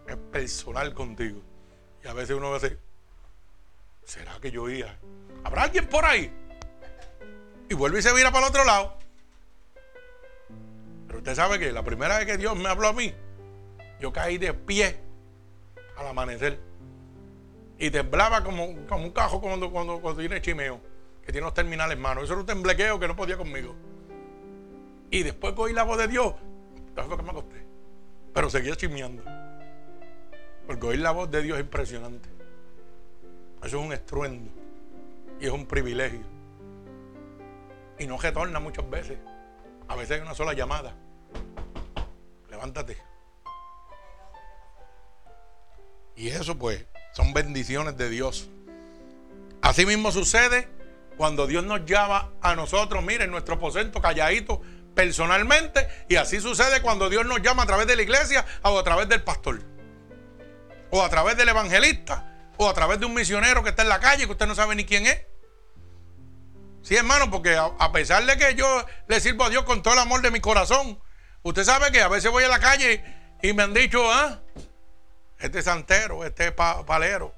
Speaker 1: Es personal contigo. Y a veces uno dice, ¿será que yo iba? ¿Habrá alguien por ahí? Y vuelve y se mira para el otro lado. Pero usted sabe que la primera vez que Dios me habló a mí, yo caí de pie al amanecer. Y temblaba como, como un cajo cuando, cuando, cuando tiene chimeo, que tiene los terminales en mano. Eso era un temblequeo que no podía conmigo. Y después cogí la voz de Dios. Fue que me acosté. Pero seguía chimeando. Porque oír la voz de Dios es impresionante. Eso es un estruendo. Y es un privilegio. Y no retorna muchas veces. A veces hay una sola llamada. Levántate. Y eso pues son bendiciones de Dios. Así mismo sucede cuando Dios nos llama a nosotros, miren, nuestro aposento calladito personalmente. Y así sucede cuando Dios nos llama a través de la iglesia o a través del pastor. O a través del evangelista. O a través de un misionero que está en la calle que usted no sabe ni quién es. Sí, hermano, porque a, pesar de que yo le sirvo a Dios con todo el amor de mi corazón, usted sabe que a veces voy a la calle y me han dicho, ah, este santero, este palero.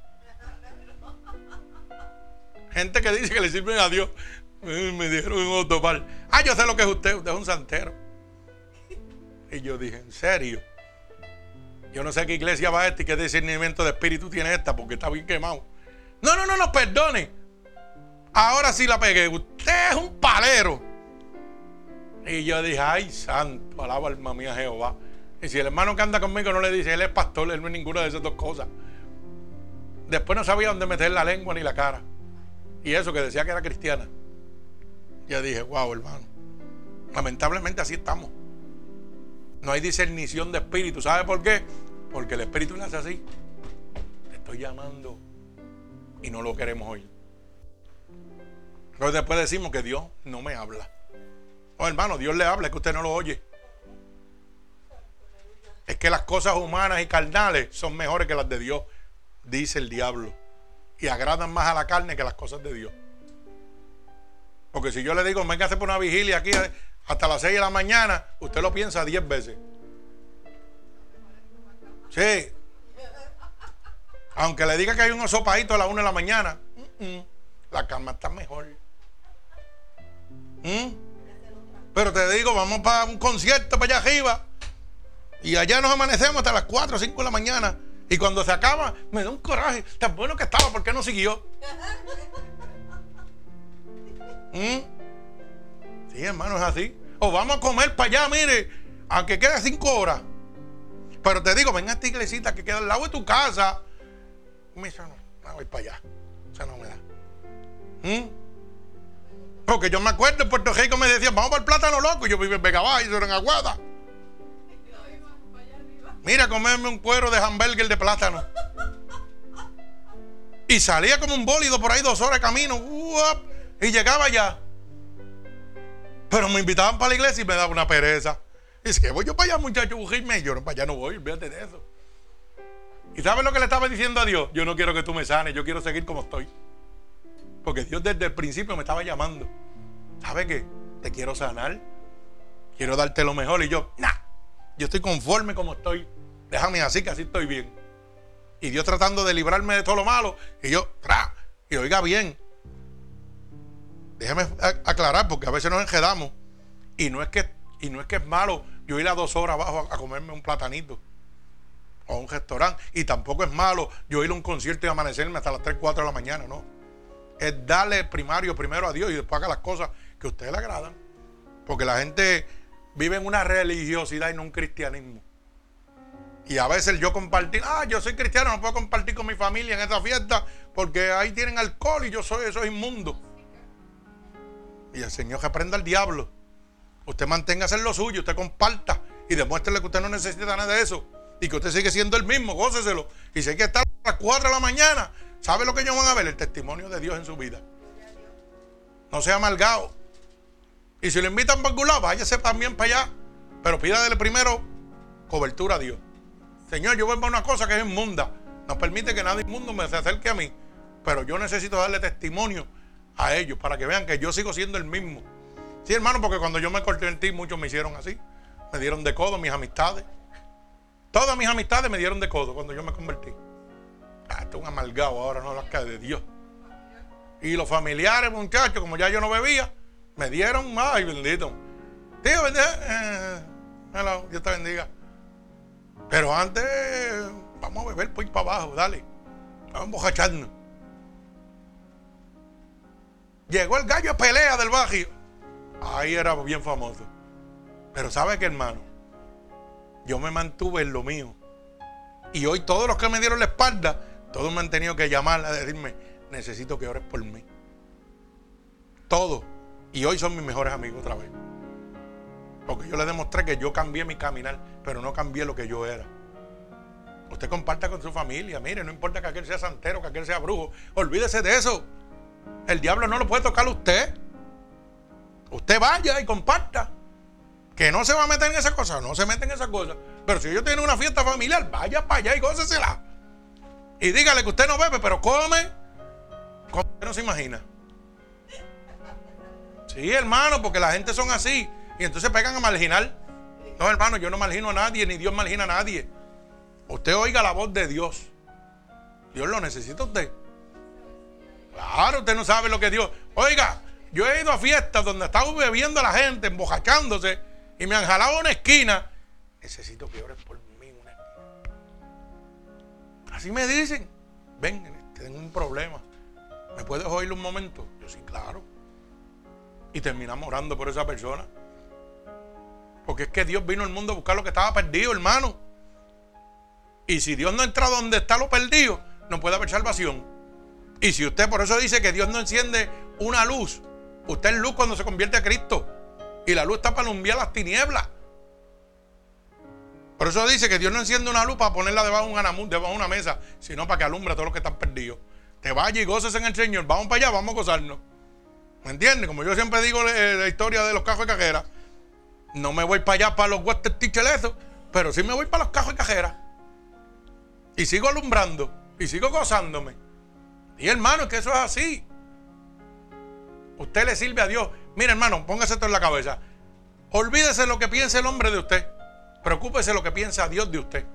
Speaker 1: Gente que dice que le sirven a Dios. Me dijeron en autopal. Ah, yo sé lo que es usted. Usted es un santero. Y yo dije, ¿en serio? Yo no sé qué iglesia va esta y qué discernimiento de espíritu tiene esta porque está bien quemado. No, no, no, no, perdone. Ahora sí la pegué. Usted es un palero. Y yo dije, ay, santo, alaba alma mía Jehová. Y si el hermano que anda conmigo no le dice, él es pastor, él no es ninguna de esas dos cosas. Después no sabía dónde meter la lengua ni la cara. Y eso que decía que era cristiana. Ya dije, wow, hermano. Lamentablemente así estamos. No hay discernición de espíritu. ¿Sabe por qué? Porque el espíritu nace así. Te estoy llamando y no lo queremos oír. Entonces después decimos que Dios no me habla. Oh, hermano, Dios le habla, es que usted no lo oye es que las cosas humanas y carnales son mejores que las de Dios, dice el diablo. Y agradan más a la carne que las cosas de Dios. Porque si yo le digo, a hacer una vigilia aquí hasta las 6 de la mañana, usted lo piensa 10 veces. Sí. Aunque le diga que hay un sopadito a las 1 de la mañana, la cama está mejor. ¿Mm? Pero te digo, vamos para un concierto para allá arriba. Y allá nos amanecemos hasta las 4 o 5 de la mañana. Y cuando se acaba, me da un coraje. Tan bueno que estaba, ¿por qué no siguió? ¿Mm? Sí, hermano, es así. O vamos a comer para allá, mire, aunque quede 5 horas. Pero te digo, ven a esta iglesita que queda al lado de tu casa. Me dice, no, no voy para allá. O sea, no me da. ¿Mm? Porque yo me acuerdo en Puerto Rico me decían, vamos para el plátano loco. Y yo vivo en Vega Baja y yo en Aguada. Mira, comerme un cuero de hamburger de plátano. Y salía como un bólido por ahí dos horas de camino. y llegaba allá. Pero me invitaban para la iglesia y me daba una pereza. Y dice que voy yo para allá, muchacho, bujirme. yo no, para allá no voy, olvídate de eso. ¿Y sabes lo que le estaba diciendo a Dios? Yo no quiero que tú me sanes, yo quiero seguir como estoy. Porque Dios desde el principio me estaba llamando. ¿Sabe qué? Te quiero sanar. Quiero darte lo mejor. Y yo, nah, yo estoy conforme como estoy. Déjame así, que así estoy bien. Y Dios tratando de librarme de todo lo malo. Y yo, tra, y oiga bien. Déjame aclarar, porque a veces nos enjedamos. Y no es que, y no es, que es malo yo ir a dos horas abajo a comerme un platanito o un restaurante. Y tampoco es malo yo ir a un concierto y amanecerme hasta las 3, 4 de la mañana, no. Es darle primario primero a Dios y después haga las cosas que a usted le agradan. Porque la gente vive en una religiosidad y no un cristianismo. Y a veces yo compartir, ah, yo soy cristiano, no puedo compartir con mi familia en esta fiesta porque ahí tienen alcohol y yo soy, es inmundo. Y el Señor que aprenda al diablo. Usted manténgase en lo suyo, usted comparta y demuéstrele que usted no necesita nada de eso y que usted sigue siendo el mismo, góceselo. Y si hay que estar a las 4 de la mañana, ¿sabe lo que ellos van a ver? El testimonio de Dios en su vida. No sea amargado. Y si lo invitan para lado, váyase también para allá. Pero pídale primero cobertura a Dios. Señor, yo voy a una cosa que es inmunda. No permite que nadie inmundo me se acerque a mí. Pero yo necesito darle testimonio a ellos para que vean que yo sigo siendo el mismo. Sí, hermano, porque cuando yo me corté en ti, muchos me hicieron así. Me dieron de codo mis amistades. Todas mis amistades me dieron de codo cuando yo me convertí. Ah, esto es un amargado ahora, no las cae de Dios. Y los familiares, muchachos, como ya yo no bebía, me dieron, ay, bendito. Tío. Eh, hello, Dios te bendiga. Pero antes, vamos a beber por ir para abajo, dale. Vamos a echarnos. Llegó el gallo a pelea del barrio. Ahí era bien famoso. Pero ¿sabe qué, hermano? Yo me mantuve en lo mío. Y hoy todos los que me dieron la espalda, todos me han tenido que llamar a decirme, necesito que ores por mí. Todos. Y hoy son mis mejores amigos otra vez. Porque yo les demostré que yo cambié mi caminar, pero no cambié lo que yo era. Usted comparta con su familia. Mire, no importa que aquel sea santero, que aquel sea brujo. Olvídese de eso. El diablo no lo puede tocar a usted. Usted vaya y comparta. Que no se va a meter en esa cosa, no se mete en esa cosa. Pero si ellos tienen una fiesta familiar, vaya para allá y gócesela. Y dígale que usted no bebe, pero come como usted no se imagina. Sí, hermano, porque la gente son así. Y entonces pegan a marginar. No, hermano, yo no margino a nadie, ni Dios margina a nadie. Usted oiga la voz de Dios. Dios lo necesita usted. Claro, usted no sabe lo que Dios. Oiga, yo he ido a fiestas donde estaba bebiendo la gente, embojachándose, y me han jalado una esquina. Necesito que ores por mí una esquina. Así me dicen. Ven, tengo un problema. ¿Me puedes oír un momento? Yo sí, claro y terminamos orando por esa persona. Porque es que Dios vino al mundo a buscar lo que estaba perdido, hermano. Y si Dios no entra donde está lo perdido, no puede haber salvación. Y si usted por eso dice que Dios no enciende una luz, usted es luz cuando se convierte a Cristo. Y la luz está para alumbrar las tinieblas. Por eso dice que Dios no enciende una luz para ponerla debajo de, una, mesa, sino para que alumbre a todos los que están perdidos. Te vaya y goces en el Señor. Vamos para allá, vamos a gozarnos. ¿Me entiendes? Como yo siempre digo eh, la historia de los cajos de cajera, no me voy para allá para los western teacher eso, pero sí me voy para los cajos de cajera. Y sigo alumbrando, y sigo gozándome. Y hermano, es que eso es así. Usted le sirve a Dios. Mire, hermano, póngase esto en la cabeza. Olvídese lo que piense el hombre de usted. Preocúpese lo que piensa Dios de usted.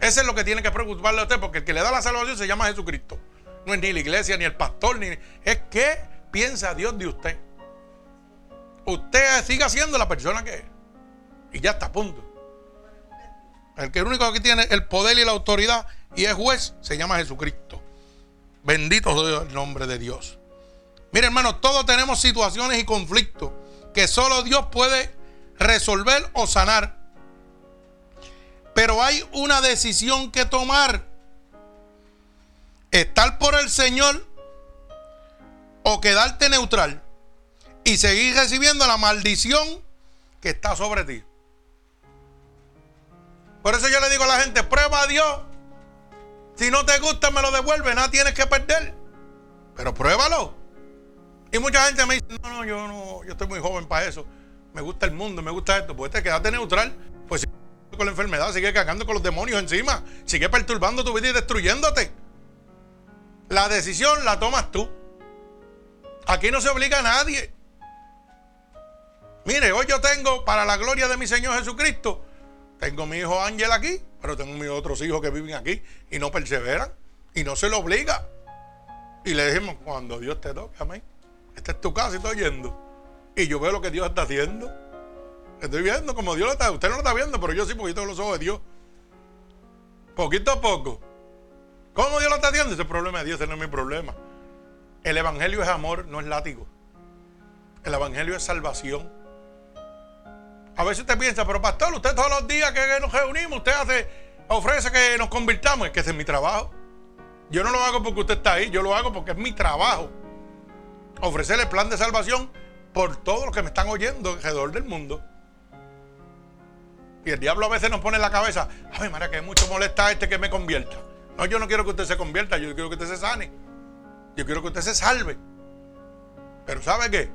Speaker 1: Eso es lo que tiene que preocuparle a usted, porque el que le da la salvación se llama Jesucristo. No es ni la iglesia, ni el pastor, ni. Es que piensa Dios de usted. Usted siga siendo la persona que es. Y ya está, a punto. El que el único que tiene el poder y la autoridad y es juez se llama Jesucristo. Bendito sea el nombre de Dios. Mire, hermano, todos tenemos situaciones y conflictos que solo Dios puede resolver o sanar. Pero hay una decisión que tomar. Estar por el Señor o quedarte neutral y seguir recibiendo la maldición que está sobre ti. Por eso yo le digo a la gente, prueba a Dios Si no te gusta, me lo devuelve. Nada tienes que perder. Pero pruébalo. Y mucha gente me dice, no, no, yo no, yo estoy muy joven para eso. Me gusta el mundo, me gusta esto. Pues te quedaste neutral. Pues sigue con la enfermedad, sigue cagando con los demonios encima. Sigue perturbando tu vida y destruyéndote. La decisión la tomas tú. Aquí no se obliga a nadie. Mire, hoy yo tengo, para la gloria de mi Señor Jesucristo, tengo mi hijo Ángel aquí, pero tengo mis otros hijos que viven aquí y no perseveran y no se lo obliga. Y le dijimos, cuando Dios te toque, amén. Esta es tu casa y estoy yendo. Y yo veo lo que Dios está haciendo. Estoy viendo como Dios lo está. Usted no lo está viendo, pero yo sí, porque yo tengo los ojos de Dios. Poquito a poco. ¿Cómo Dios lo está haciendo? Ese problema de Dios, ese no es mi problema. El Evangelio es amor, no es látigo. El Evangelio es salvación. A veces usted piensa, pero pastor, usted todos los días que nos reunimos, usted hace, ofrece que nos convirtamos. Es que ese es mi trabajo. Yo no lo hago porque usted está ahí, yo lo hago porque es mi trabajo. Ofrecerle plan de salvación por todos los que me están oyendo alrededor del mundo. Y el diablo a veces nos pone en la cabeza, ay María, que mucho molesta a este que me convierta. No, yo no quiero que usted se convierta, yo quiero que usted se sane. Yo quiero que usted se salve. Pero ¿sabe qué?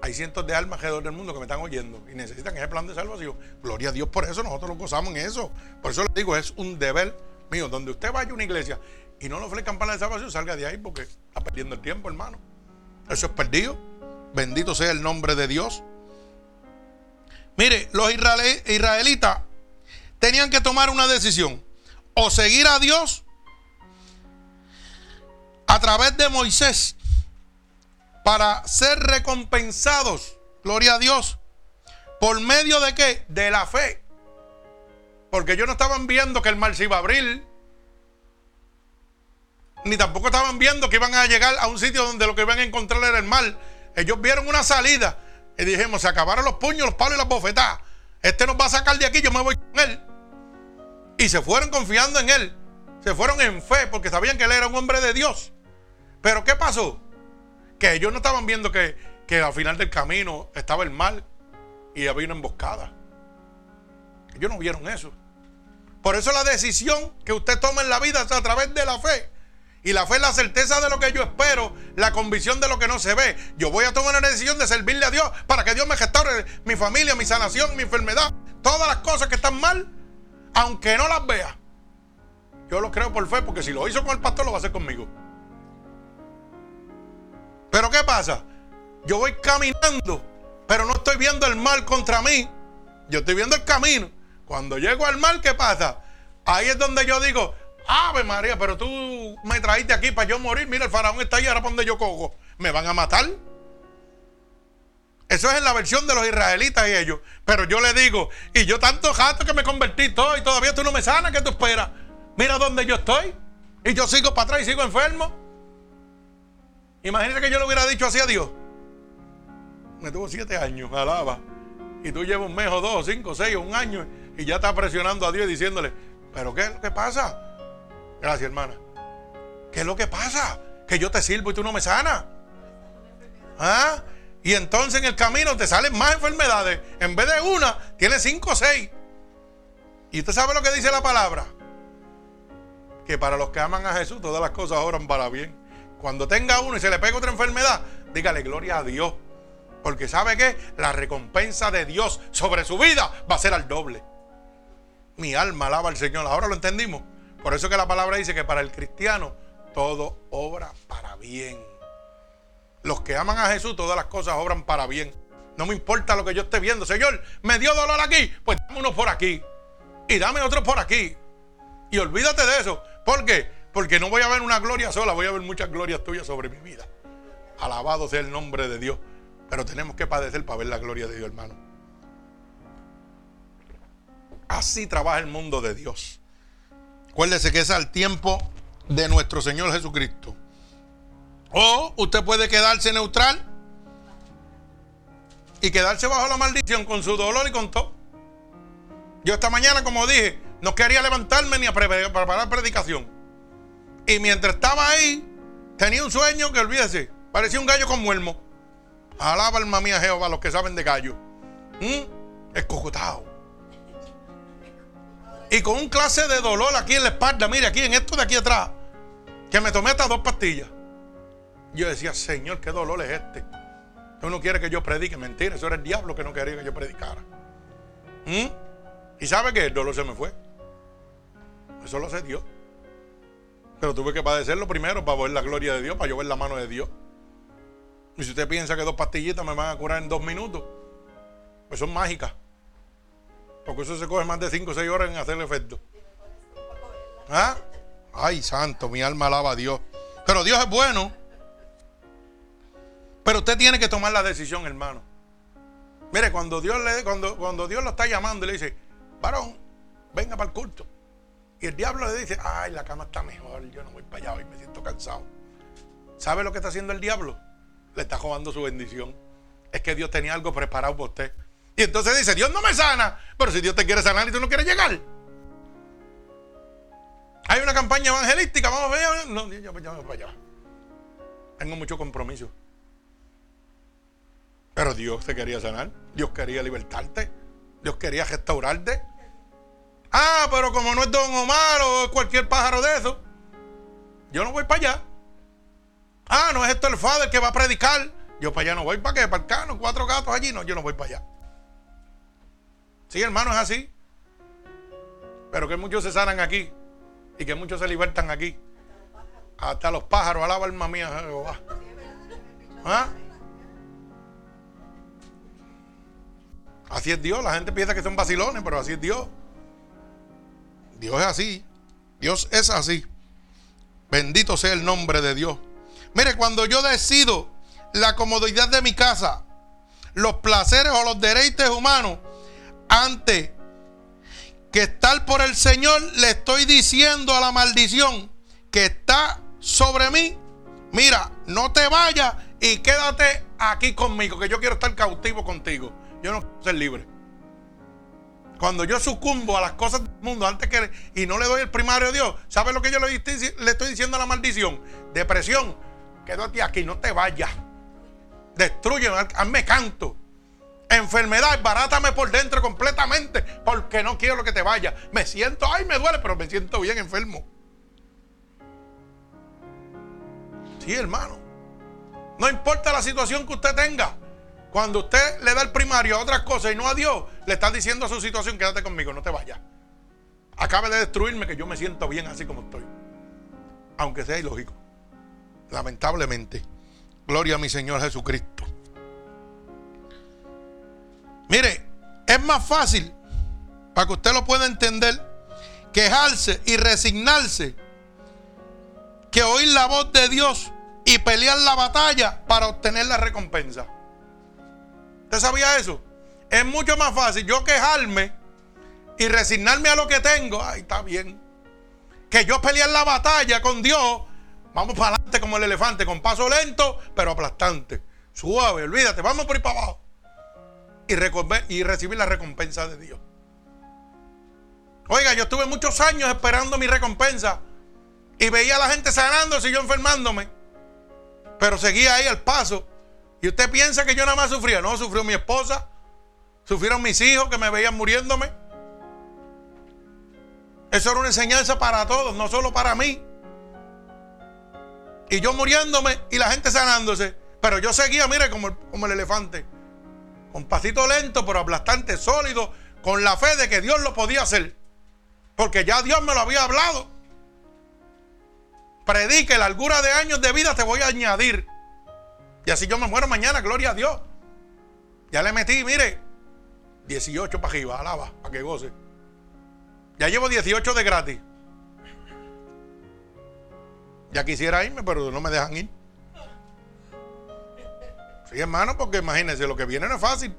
Speaker 1: Hay cientos de almas alrededor del mundo que me están oyendo y necesitan ese plan de salvación. Gloria a Dios por eso, nosotros lo gozamos en eso. Por eso le digo, es un deber mío. Donde usted vaya a una iglesia y no le ofrezcan plan de salvación, salga de ahí porque está perdiendo el tiempo, hermano. Eso es perdido. Bendito sea el nombre de Dios. Mire, los israelitas tenían que tomar una decisión. O seguir a Dios a través de Moisés para ser recompensados, gloria a Dios, por medio de qué? De la fe. Porque ellos no estaban viendo que el mar se iba a abrir, ni tampoco estaban viendo que iban a llegar a un sitio donde lo que iban a encontrar era el mar. Ellos vieron una salida y dijimos, se acabaron los puños, los palos y las bofetadas. Este nos va a sacar de aquí, yo me voy con él. Y se fueron confiando en él. Se fueron en fe porque sabían que él era un hombre de Dios. Pero ¿qué pasó? Que ellos no estaban viendo que, que al final del camino estaba el mal y había una emboscada. Ellos no vieron eso. Por eso la decisión que usted toma en la vida es a través de la fe. Y la fe es la certeza de lo que yo espero, la convicción de lo que no se ve. Yo voy a tomar una decisión de servirle a Dios para que Dios me restaure mi familia, mi sanación, mi enfermedad, todas las cosas que están mal, aunque no las vea. Yo lo creo por fe, porque si lo hizo con el pastor, lo va a hacer conmigo. Pero ¿qué pasa? Yo voy caminando, pero no estoy viendo el mal contra mí. Yo estoy viendo el camino. Cuando llego al mal, ¿qué pasa? Ahí es donde yo digo, Ave María, pero tú me traíste aquí para yo morir. Mira, el faraón está ahí, ahora para donde yo cojo. ¿Me van a matar? Eso es en la versión de los israelitas y ellos. Pero yo le digo, y yo tanto jato que me convertí todo y todavía tú no me sanas, ¿qué tú esperas? Mira dónde yo estoy. Y yo sigo para atrás y sigo enfermo. Imagínate que yo le hubiera dicho así a Dios. Me tuvo siete años, alaba. Y tú llevas un mes o dos, cinco, seis un año y ya estás presionando a Dios y diciéndole, ¿pero qué es lo que pasa? Gracias, hermana. ¿Qué es lo que pasa? Que yo te sirvo y tú no me sanas. ¿Ah? Y entonces en el camino te salen más enfermedades. En vez de una, tienes cinco o seis. Y usted sabe lo que dice la palabra. Que para los que aman a Jesús todas las cosas oran para bien. Cuando tenga uno y se le pega otra enfermedad, dígale gloria a Dios. Porque sabe que la recompensa de Dios sobre su vida va a ser al doble. Mi alma alaba al Señor. Ahora lo entendimos. Por eso que la palabra dice que para el cristiano todo obra para bien. Los que aman a Jesús, todas las cosas obran para bien. No me importa lo que yo esté viendo. Señor, me dio dolor aquí, pues dame uno por aquí. Y dame otro por aquí. Y olvídate de eso. ¿Por qué? Porque no voy a ver una gloria sola, voy a ver muchas glorias tuyas sobre mi vida. Alabado sea el nombre de Dios. Pero tenemos que padecer para ver la gloria de Dios, hermano. Así trabaja el mundo de Dios. Acuérdese que es al tiempo de nuestro Señor Jesucristo. O usted puede quedarse neutral y quedarse bajo la maldición con su dolor y con todo. Yo esta mañana, como dije, no quería levantarme ni a preparar predicación. Y mientras estaba ahí, tenía un sueño que olvídese, parecía un gallo con muermo. Alaba alma mía Jehová, los que saben de gallo. ¿Mm? Escocotado. Y con un clase de dolor aquí en la espalda, mire, aquí en esto de aquí atrás, que me tomé estas dos pastillas. Yo decía, Señor, qué dolor es este. Tú no quieres que yo predique. Mentira, eso era el diablo que no quería que yo predicara. ¿Mm? ¿Y sabe qué? El dolor se me fue. Eso lo sé Dios. Pero tuve que padecerlo primero para ver la gloria de Dios, para yo ver la mano de Dios. Y si usted piensa que dos pastillitas me van a curar en dos minutos, pues son mágicas. Porque eso se coge más de 5 o 6 horas en hacer el efecto. ¿Ah? Ay, santo, mi alma alaba a Dios. Pero Dios es bueno. Pero usted tiene que tomar la decisión, hermano. Mire, cuando Dios le cuando, cuando Dios lo está llamando y le dice, varón, venga para el culto. El diablo le dice, ay, la cama está mejor, yo no voy para allá hoy, me siento cansado. ¿Sabe lo que está haciendo el diablo? Le está jugando su bendición. Es que Dios tenía algo preparado para usted. Y entonces dice, Dios no me sana, pero si Dios te quiere sanar y tú no quieres llegar. Hay una campaña evangelística, vamos a ver. No, yo, voy para allá. Tengo mucho compromiso. Pero Dios te quería sanar, Dios quería libertarte, Dios quería restaurarte. Ah, pero como no es Don Omar o cualquier pájaro de eso, yo no voy para allá. Ah, no es esto el Father que va a predicar. Yo para allá no voy, ¿para qué? Para el cano, cuatro gatos allí. No, yo no voy para allá. Sí, hermano, es así. Pero que muchos se sanan aquí y que muchos se libertan aquí. Hasta los pájaros, alaba alma mía. ¿Ah? Así es Dios. La gente piensa que son vacilones, pero así es Dios. Dios es así. Dios es así. Bendito sea el nombre de Dios. Mire, cuando yo decido la comodidad de mi casa, los placeres o los derechos humanos, antes que estar por el Señor, le estoy diciendo a la maldición que está sobre mí, mira, no te vayas y quédate aquí conmigo, que yo quiero estar cautivo contigo. Yo no quiero ser libre. Cuando yo sucumbo a las cosas del mundo antes que y no le doy el primario a Dios, ¿sabe lo que yo le, estoy diciendo a la maldición? Depresión. Quédate aquí, no te vayas. Destruye, hazme canto. Enfermedad, barátame por dentro completamente, porque no quiero que te vaya. Me siento, ay, me duele, pero me siento bien enfermo. Sí, hermano. No importa la situación que usted tenga. Cuando usted le da el primario a otras cosas y no a Dios, le están diciendo a su situación, quédate conmigo, no te vayas. Acabe de destruirme que yo me siento bien así como estoy. Aunque sea ilógico. Lamentablemente. Gloria a mi Señor Jesucristo. Mire, es más fácil, para que usted lo pueda entender, quejarse y resignarse que oír la voz de Dios y pelear la batalla para obtener la recompensa. ¿Usted sabía eso? Es mucho más fácil yo quejarme y resignarme a lo que tengo. Ay, está bien. Que yo pelear la batalla con Dios. Vamos para adelante como el elefante, con paso lento, pero aplastante. Suave, olvídate, vamos por ahí para abajo y, recibir la recompensa de Dios. Oiga, yo estuve muchos años esperando mi recompensa y veía a la gente sanándose y yo enfermándome. Pero seguía ahí al paso. Y usted piensa que yo nada más sufría. No, sufrió mi esposa. Sufrieron mis hijos que me veían muriéndome. Eso era una enseñanza para todos, no solo para mí. Y yo muriéndome y la gente sanándose. Pero yo seguía, mire, como, como el elefante. Un pasito lento, pero aplastante, sólido, con la fe de que Dios lo podía hacer. Porque ya Dios me lo había hablado. Predique, la largura de años de vida te voy a añadir. Y así yo me muero mañana, gloria a Dios. Ya le metí, mire, 18 para arriba, alaba, para que goce. Ya llevo 18 de gratis. Ya quisiera irme, pero no me dejan ir. Sí, hermano, porque imagínense, lo que viene no es fácil.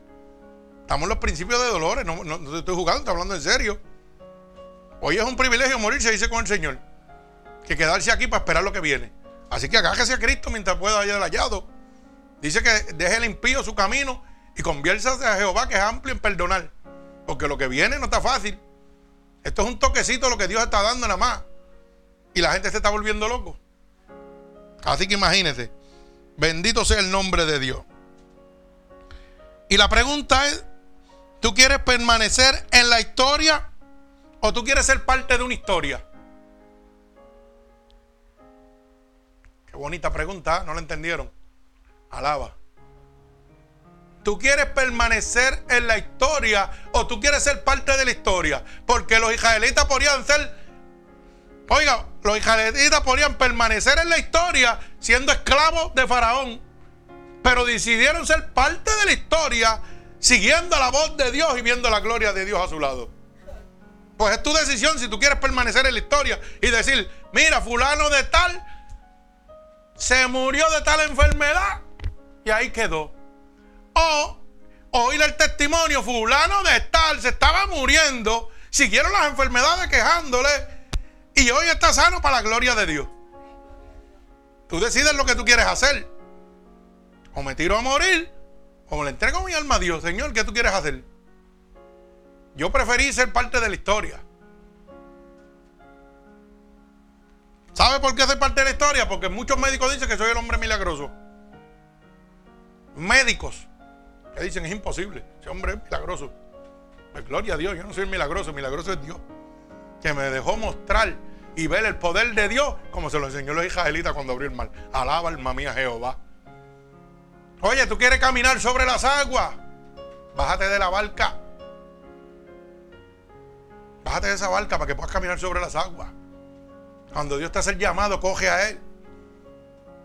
Speaker 1: Estamos en los principios de dolores, no, no, estoy jugando, estoy hablando en serio. Hoy es un privilegio morirse, dice con el Señor, que quedarse aquí para esperar lo que viene. Así que agájese a Cristo mientras pueda el hallado. Dice que deje el impío su camino y conviértase a Jehová, que es amplio en perdonar. Porque lo que viene no está fácil. Esto es un toquecito lo que Dios está dando nada más. Y la gente se está volviendo loco. Así que imagínese. Bendito sea el nombre de Dios. Y la pregunta es, ¿tú quieres permanecer en la historia ¿O tú quieres ser parte de una historia? Qué bonita pregunta. ¿no la entendieron? Alaba. ¿Tú quieres permanecer en la historia o tú quieres ser parte de la historia? Porque los israelitas podrían ser, oiga, los israelitas podrían permanecer en la historia siendo esclavos de Faraón, pero decidieron ser parte de la historia siguiendo la voz de Dios y viendo la gloria de Dios a su lado. Pues es tu decisión si tú quieres permanecer en la historia y decir, mira, fulano de tal se murió de tal enfermedad y ahí quedó. O oír el testimonio, fulano de tal se estaba muriendo, siguieron las enfermedades quejándole y hoy está sano para la gloria de Dios. Tú decides lo que tú quieres hacer. O me tiro a morir, o le entrego mi alma a Dios. Señor, ¿qué tú quieres hacer? Yo preferí ser parte de la historia. ¿Sabe por qué soy parte de la historia? Porque muchos médicos dicen que soy el hombre milagroso. Médicos que dicen es imposible. Ese hombre es milagroso. Pues gloria a Dios, yo no soy milagroso, milagroso es Dios. Que me dejó mostrar y ver el poder de Dios como se lo enseñó los israelitas cuando abrió el mar. Alaba alma mía Jehová. Oye, tú quieres caminar sobre las aguas. Bájate de la barca. Bájate de esa barca para que puedas caminar sobre las aguas. Cuando Dios te hace el llamado, coge a Él.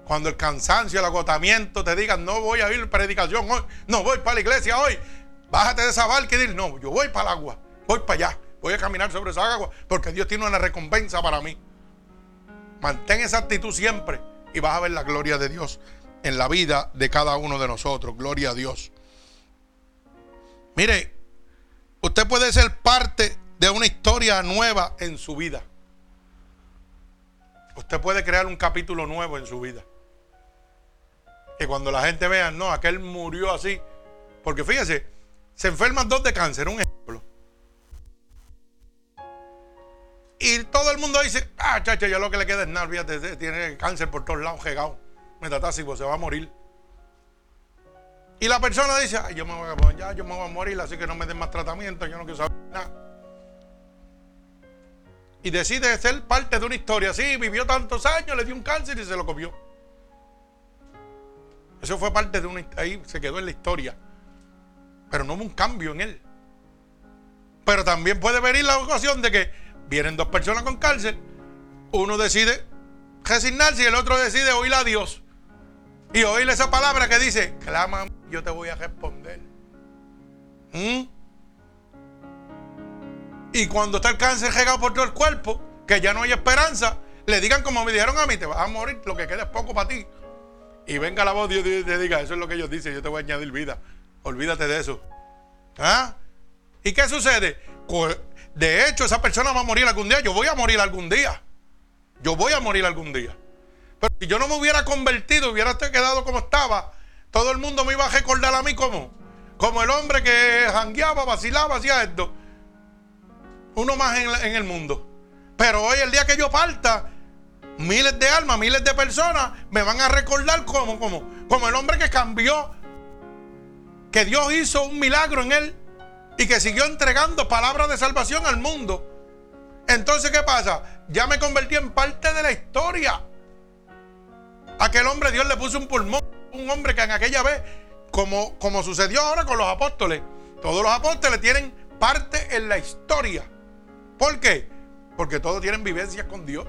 Speaker 1: Cuando el cansancio, el agotamiento te digan, no voy a ir a predicación hoy, no voy para la iglesia hoy, bájate de esa barca y dile, no, yo voy para el agua, voy para allá, voy a caminar sobre esa agua, porque Dios tiene una recompensa para mí. Mantén esa actitud siempre y vas a ver la gloria de Dios en la vida de cada uno de nosotros. Gloria a Dios. Mire, usted puede ser parte de una historia nueva en su vida. Usted puede crear un capítulo nuevo en su vida. Que cuando la gente vea, no, aquel murió así. Porque fíjese, se enferman dos de cáncer, un ejemplo. Y todo el mundo dice, ah, chacha, ya lo que le queda es nada, tiene cáncer por todos lados, jegado, metatásico, se va a morir. Y la persona dice, ay, yo me voy a, yo me voy a morir, así que no me den más tratamiento, yo no quiero saber nada y decide ser parte de una historia. Sí, vivió tantos años, le dio un cáncer y se lo comió. Eso fue parte de una... Ahí se quedó en la historia. Pero no hubo un cambio en él. Pero también puede venir la ocasión de que vienen dos personas con cáncer. Uno decide resignarse y el otro decide oír a Dios. Y oírle esa palabra que dice, clama, yo te voy a responder. ¿Mm? Y cuando está el cáncer regado por todo el cuerpo, que ya no hay esperanza, le digan como me dijeron a mí, te vas a morir, lo que queda es poco para ti. Y venga la voz de Dios y te diga, eso es lo que ellos dicen, yo te voy a añadir vida. Olvídate de eso. ¿Ah? ¿Y qué sucede? De hecho, esa persona va a morir algún día. Yo voy a morir algún día. Yo voy a morir algún día. Pero si yo no me hubiera convertido, hubiera quedado como estaba, todo el mundo me iba a recordar a mí como, como el hombre que jangueaba, vacilaba, hacía esto uno más en, el mundo. Pero hoy, el día que yo parta, miles de almas, miles de personas me van a recordar como, como, como el hombre que cambió, que Dios hizo un milagro en él y que siguió entregando palabras de salvación al mundo. Entonces, ¿qué pasa? Ya me convertí en parte de la historia. Aquel hombre Dios le puso un pulmón, un hombre que en aquella vez, como, como sucedió ahora con los apóstoles, todos los apóstoles tienen parte en la historia. ¿Por qué? Porque todos tienen vivencias con Dios.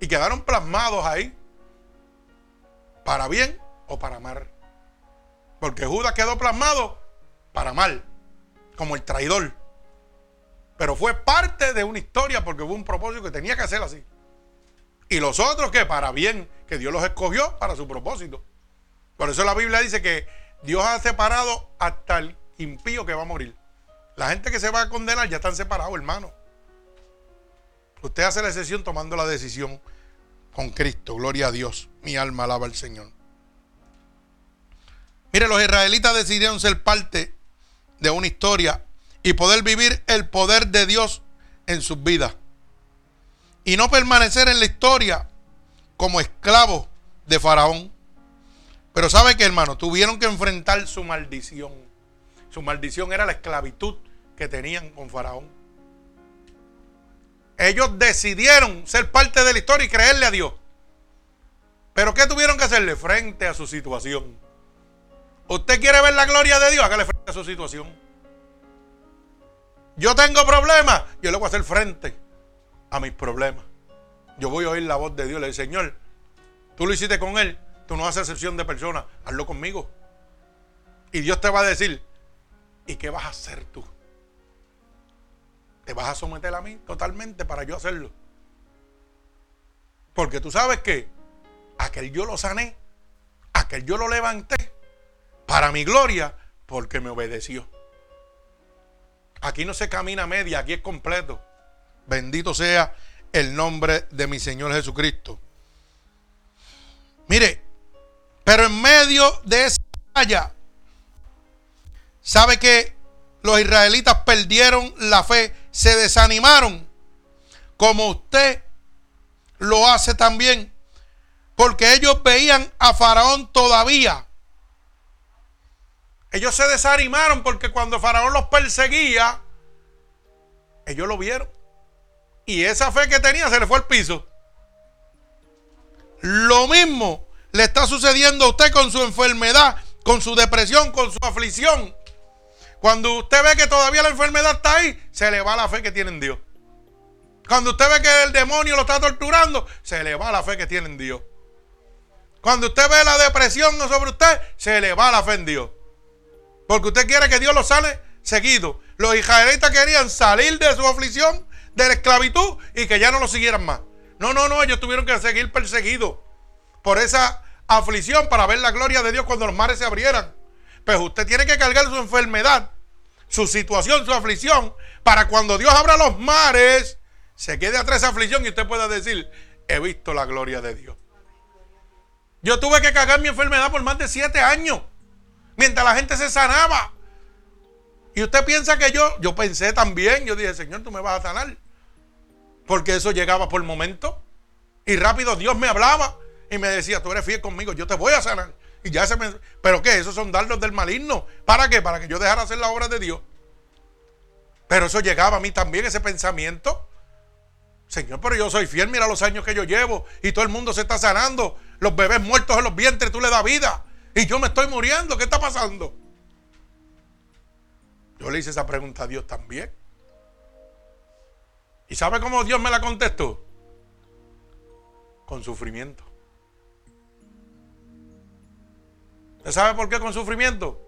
Speaker 1: Y quedaron plasmados ahí. Para bien o para mal. Porque Judas quedó plasmado para mal. Como el traidor. Pero fue parte de una historia porque hubo un propósito que tenía que hacer así. Y los otros que para bien, que Dios los escogió para su propósito. Por eso la Biblia dice que Dios ha separado hasta el impío que va a morir. La gente que se va a condenar ya están separados, hermano. Usted hace la excepción tomando la decisión con Cristo. Gloria a Dios. Mi alma alaba al Señor. Mire, los israelitas decidieron ser parte de una historia y poder vivir el poder de Dios en sus vidas. Y no permanecer en la historia como esclavos de Faraón. Pero sabe que, hermano, tuvieron que enfrentar su maldición. Su maldición era la esclavitud que tenían con Faraón. Ellos decidieron ser parte de la historia y creerle a Dios. Pero ¿qué tuvieron que hacerle frente a su situación? ¿Usted quiere ver la gloria de Dios? Hágale frente a su situación. Yo tengo problemas, yo le voy a hacer frente a mis problemas. Yo voy a oír la voz de Dios. Le digo, Señor, tú lo hiciste con él, tú no haces excepción de personas, hazlo conmigo. Y Dios te va a decir, ¿y qué vas a hacer tú? ¿Te vas a someter a mí totalmente para yo hacerlo? Porque tú sabes que aquel yo lo sané, aquel yo lo levanté para mi gloria, porque me obedeció. Aquí no se camina media, aquí es completo. Bendito sea el nombre de mi Señor Jesucristo. Mire, pero en medio de esa batalla, ¿sabe que los israelitas perdieron la fe? Se desanimaron, como usted lo hace también, porque ellos veían a Faraón todavía ellos se desanimaron porque cuando Faraón los perseguía, ellos lo vieron. Y esa fe que tenía se le fue al piso. Lo mismo le está sucediendo a usted con su enfermedad, con su depresión, con su aflicción. Cuando usted ve que todavía la enfermedad está ahí, se le va la fe que tiene en Dios. Cuando usted ve que el demonio lo está torturando, se le va la fe que tiene en Dios. Cuando usted ve la depresión sobre usted, se le va la fe en Dios. Porque usted quiere que Dios lo sale seguido. Los israelitas querían salir de su aflicción, de la esclavitud y que ya no lo siguieran más. No, no, no, ellos tuvieron que seguir perseguidos por esa aflicción para ver la gloria de Dios cuando los mares se abrieran. Pues usted tiene que cargar su enfermedad, su situación, su aflicción, para cuando Dios abra los mares, se quede atrás esa aflicción y usted pueda decir, he visto la gloria de Dios. Yo tuve que cargar mi enfermedad por más de siete años mientras la gente se sanaba. Y usted piensa que yo, yo pensé también, yo dije, Señor, tú me vas a sanar. Porque eso llegaba por momento. Y rápido Dios me hablaba y me decía, tú eres fiel conmigo, yo te voy a sanar. Y ya se me... ¿Pero qué? Esos son dardos del maligno. ¿Para qué? Para que yo dejara hacer la obra de Dios. Pero eso llegaba a mí también, ese pensamiento. Señor, pero yo soy fiel, mira los años que yo llevo y todo el mundo se está sanando. Los bebés muertos en los vientres, tú le das vida. Y yo me estoy muriendo. ¿Qué está pasando? Yo le hice esa pregunta a Dios también. ¿Y sabe cómo Dios me la contestó? Con sufrimiento. Sabe por qué con sufrimiento?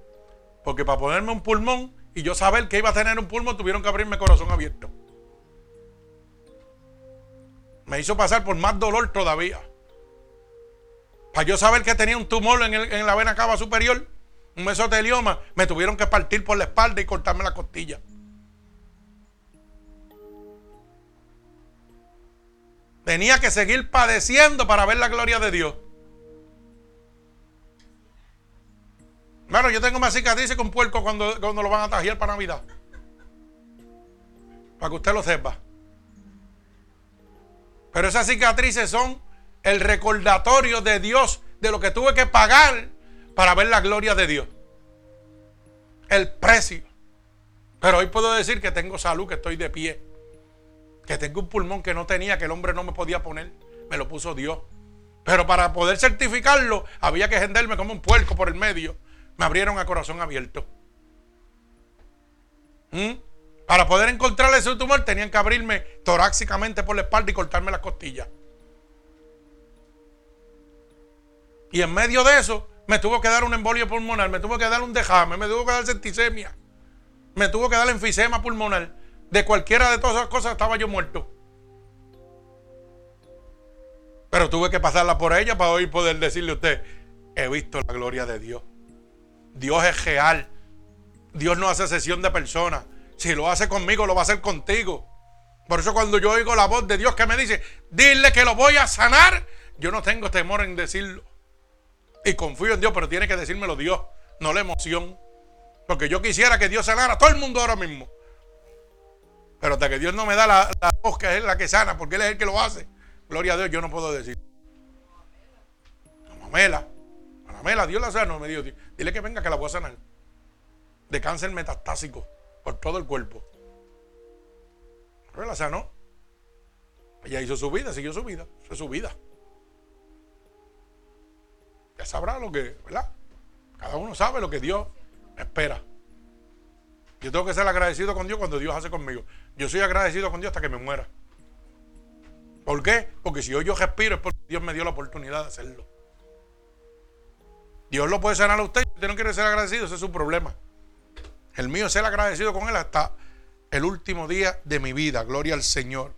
Speaker 1: Porque para ponerme un pulmón y yo saber que iba a tener un pulmón, tuvieron que abrirme corazón abierto. Me hizo pasar por más dolor todavía. Para yo saber que tenía un tumor en, la vena cava superior, un mesotelioma, me tuvieron que partir por la espalda y cortarme la costilla. Tenía que seguir padeciendo para ver la gloria de Dios. Bueno, yo tengo más cicatrices con puerco cuando, cuando lo van a tajiar para Navidad. Para que usted lo sepa. Pero esas cicatrices son el recordatorio de Dios de lo que tuve que pagar para ver la gloria de Dios. El precio. Pero hoy puedo decir que tengo salud, que estoy de pie. Que tengo un pulmón que no tenía, que el hombre no me podía poner. Me lo puso Dios. Pero para poder certificarlo, había que genderme como un puerco por el medio. Me abrieron a corazón abierto. ¿Mm? Para poder encontrar ese tumor, tenían que abrirme torácicamente por la espalda y cortarme las costillas. Y en medio de eso, me tuvo que dar un embolio pulmonar, me tuvo que dar un dejame, me tuvo que dar septicemia, me tuvo que dar enfisema pulmonar. De cualquiera de todas esas cosas estaba yo muerto. Pero tuve que pasarla por ella para hoy poder decirle a usted, he visto la gloria de Dios. Dios es real. Dios no hace sesión de personas. Si lo hace conmigo, lo va a hacer contigo. Por eso cuando yo oigo la voz de Dios que me dice, dile que lo voy a sanar, yo no tengo temor en decirlo. Y confío en Dios, pero tiene que decírmelo Dios, no la emoción. Porque yo quisiera que Dios sanara a todo el mundo ahora mismo. Pero hasta que Dios no me da la, voz que es la que sana, porque Él es el que lo hace. Gloria a Dios, yo no puedo decir. Mamela. Mamela, Dios la sana, me dijo. Dile que venga que la voy a sanar. De cáncer metastásico por todo el cuerpo. Pero la sanó. Ella hizo su vida, siguió su vida, fue su vida. Ya sabrá lo que, ¿verdad? Cada uno sabe lo que Dios espera. Yo tengo que ser agradecido con Dios cuando Dios hace conmigo. Yo soy agradecido con Dios hasta que me muera. ¿Por qué? Porque si hoy yo respiro es porque Dios me dio la oportunidad de hacerlo. Dios lo puede sanar a usted. Usted no quiere ser agradecido, ese es su problema. El mío es ser agradecido con Él hasta el último día de mi vida. Gloria al Señor.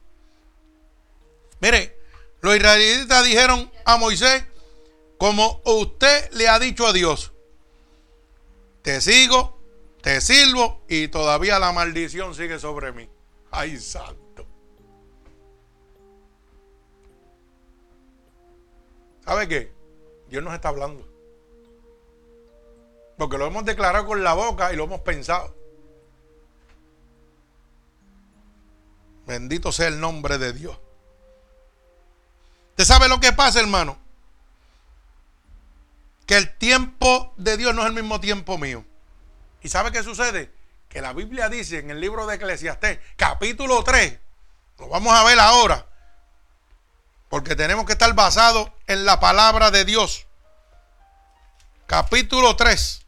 Speaker 1: Mire, los israelitas dijeron a Moisés, como usted le ha dicho a Dios, te sigo, te sirvo y todavía la maldición sigue sobre mí. Ay, santo. ¿Sabe qué? Dios nos está hablando. Porque lo hemos declarado con la boca y lo hemos pensado. Bendito sea el nombre de Dios. ¿Usted sabe lo que pasa, hermano? Que el tiempo de Dios no es el mismo tiempo mío. ¿Y sabe qué sucede? Que la Biblia dice en el libro de Eclesiastés, capítulo 3, lo vamos a ver ahora, porque tenemos que estar basados en la palabra de Dios. Capítulo 3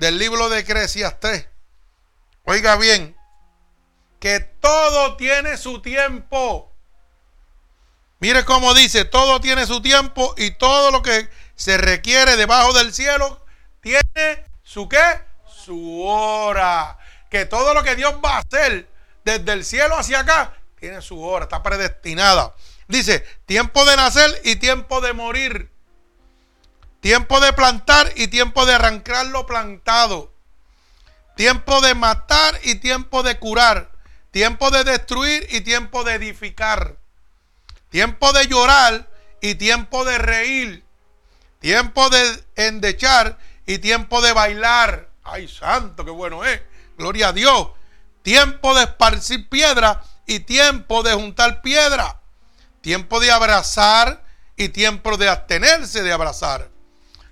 Speaker 1: del libro de Eclesiastés. Oiga bien, que todo tiene su tiempo. Mire cómo dice, todo tiene su tiempo y todo lo que se requiere debajo del cielo tiene su qué? Su hora. Que todo lo que Dios va a hacer desde el cielo hacia acá tiene su hora, está predestinada. Dice, tiempo de nacer y tiempo de morir. Tiempo de plantar y tiempo de arrancar lo plantado. Tiempo de matar y tiempo de curar. Tiempo de destruir y tiempo de edificar. Tiempo de llorar y tiempo de reír. Tiempo de endechar y tiempo de bailar. Ay, santo, qué bueno es. Gloria a Dios. Tiempo de esparcir piedra y tiempo de juntar piedra. Tiempo de abrazar y tiempo de abstenerse de abrazar.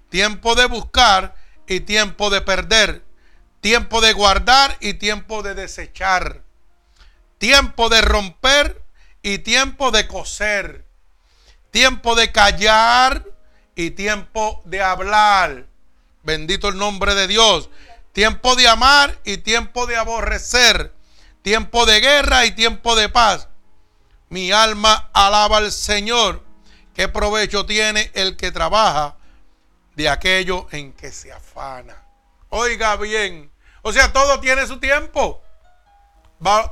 Speaker 1: Tiempo de buscar y tiempo de perder. Tiempo de guardar y tiempo de desechar tiempo de romper y tiempo de coser, tiempo de callar y tiempo de hablar. Bendito el nombre de Dios. Tiempo de amar y tiempo de aborrecer. Tiempo de guerra y tiempo de paz. Mi alma alaba al Señor. ¿Qué provecho tiene el que trabaja de aquello en que se afana? Oiga bien. O sea, todo tiene su tiempo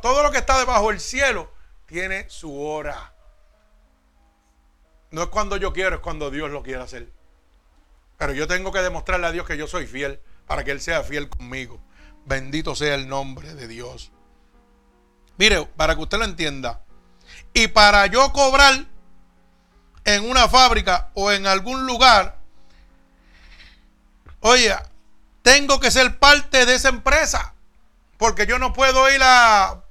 Speaker 1: todo lo que está debajo del cielo tiene su hora. No es cuando yo quiero, es cuando Dios lo quiere hacer. Pero yo tengo que demostrarle a Dios que yo soy fiel para que Él sea fiel conmigo. Bendito sea el nombre de Dios. Mire, para que usted lo entienda. Y para yo cobrar en una fábrica o en algún lugar, oye, tengo que ser parte de esa empresa. Porque yo no puedo ir a,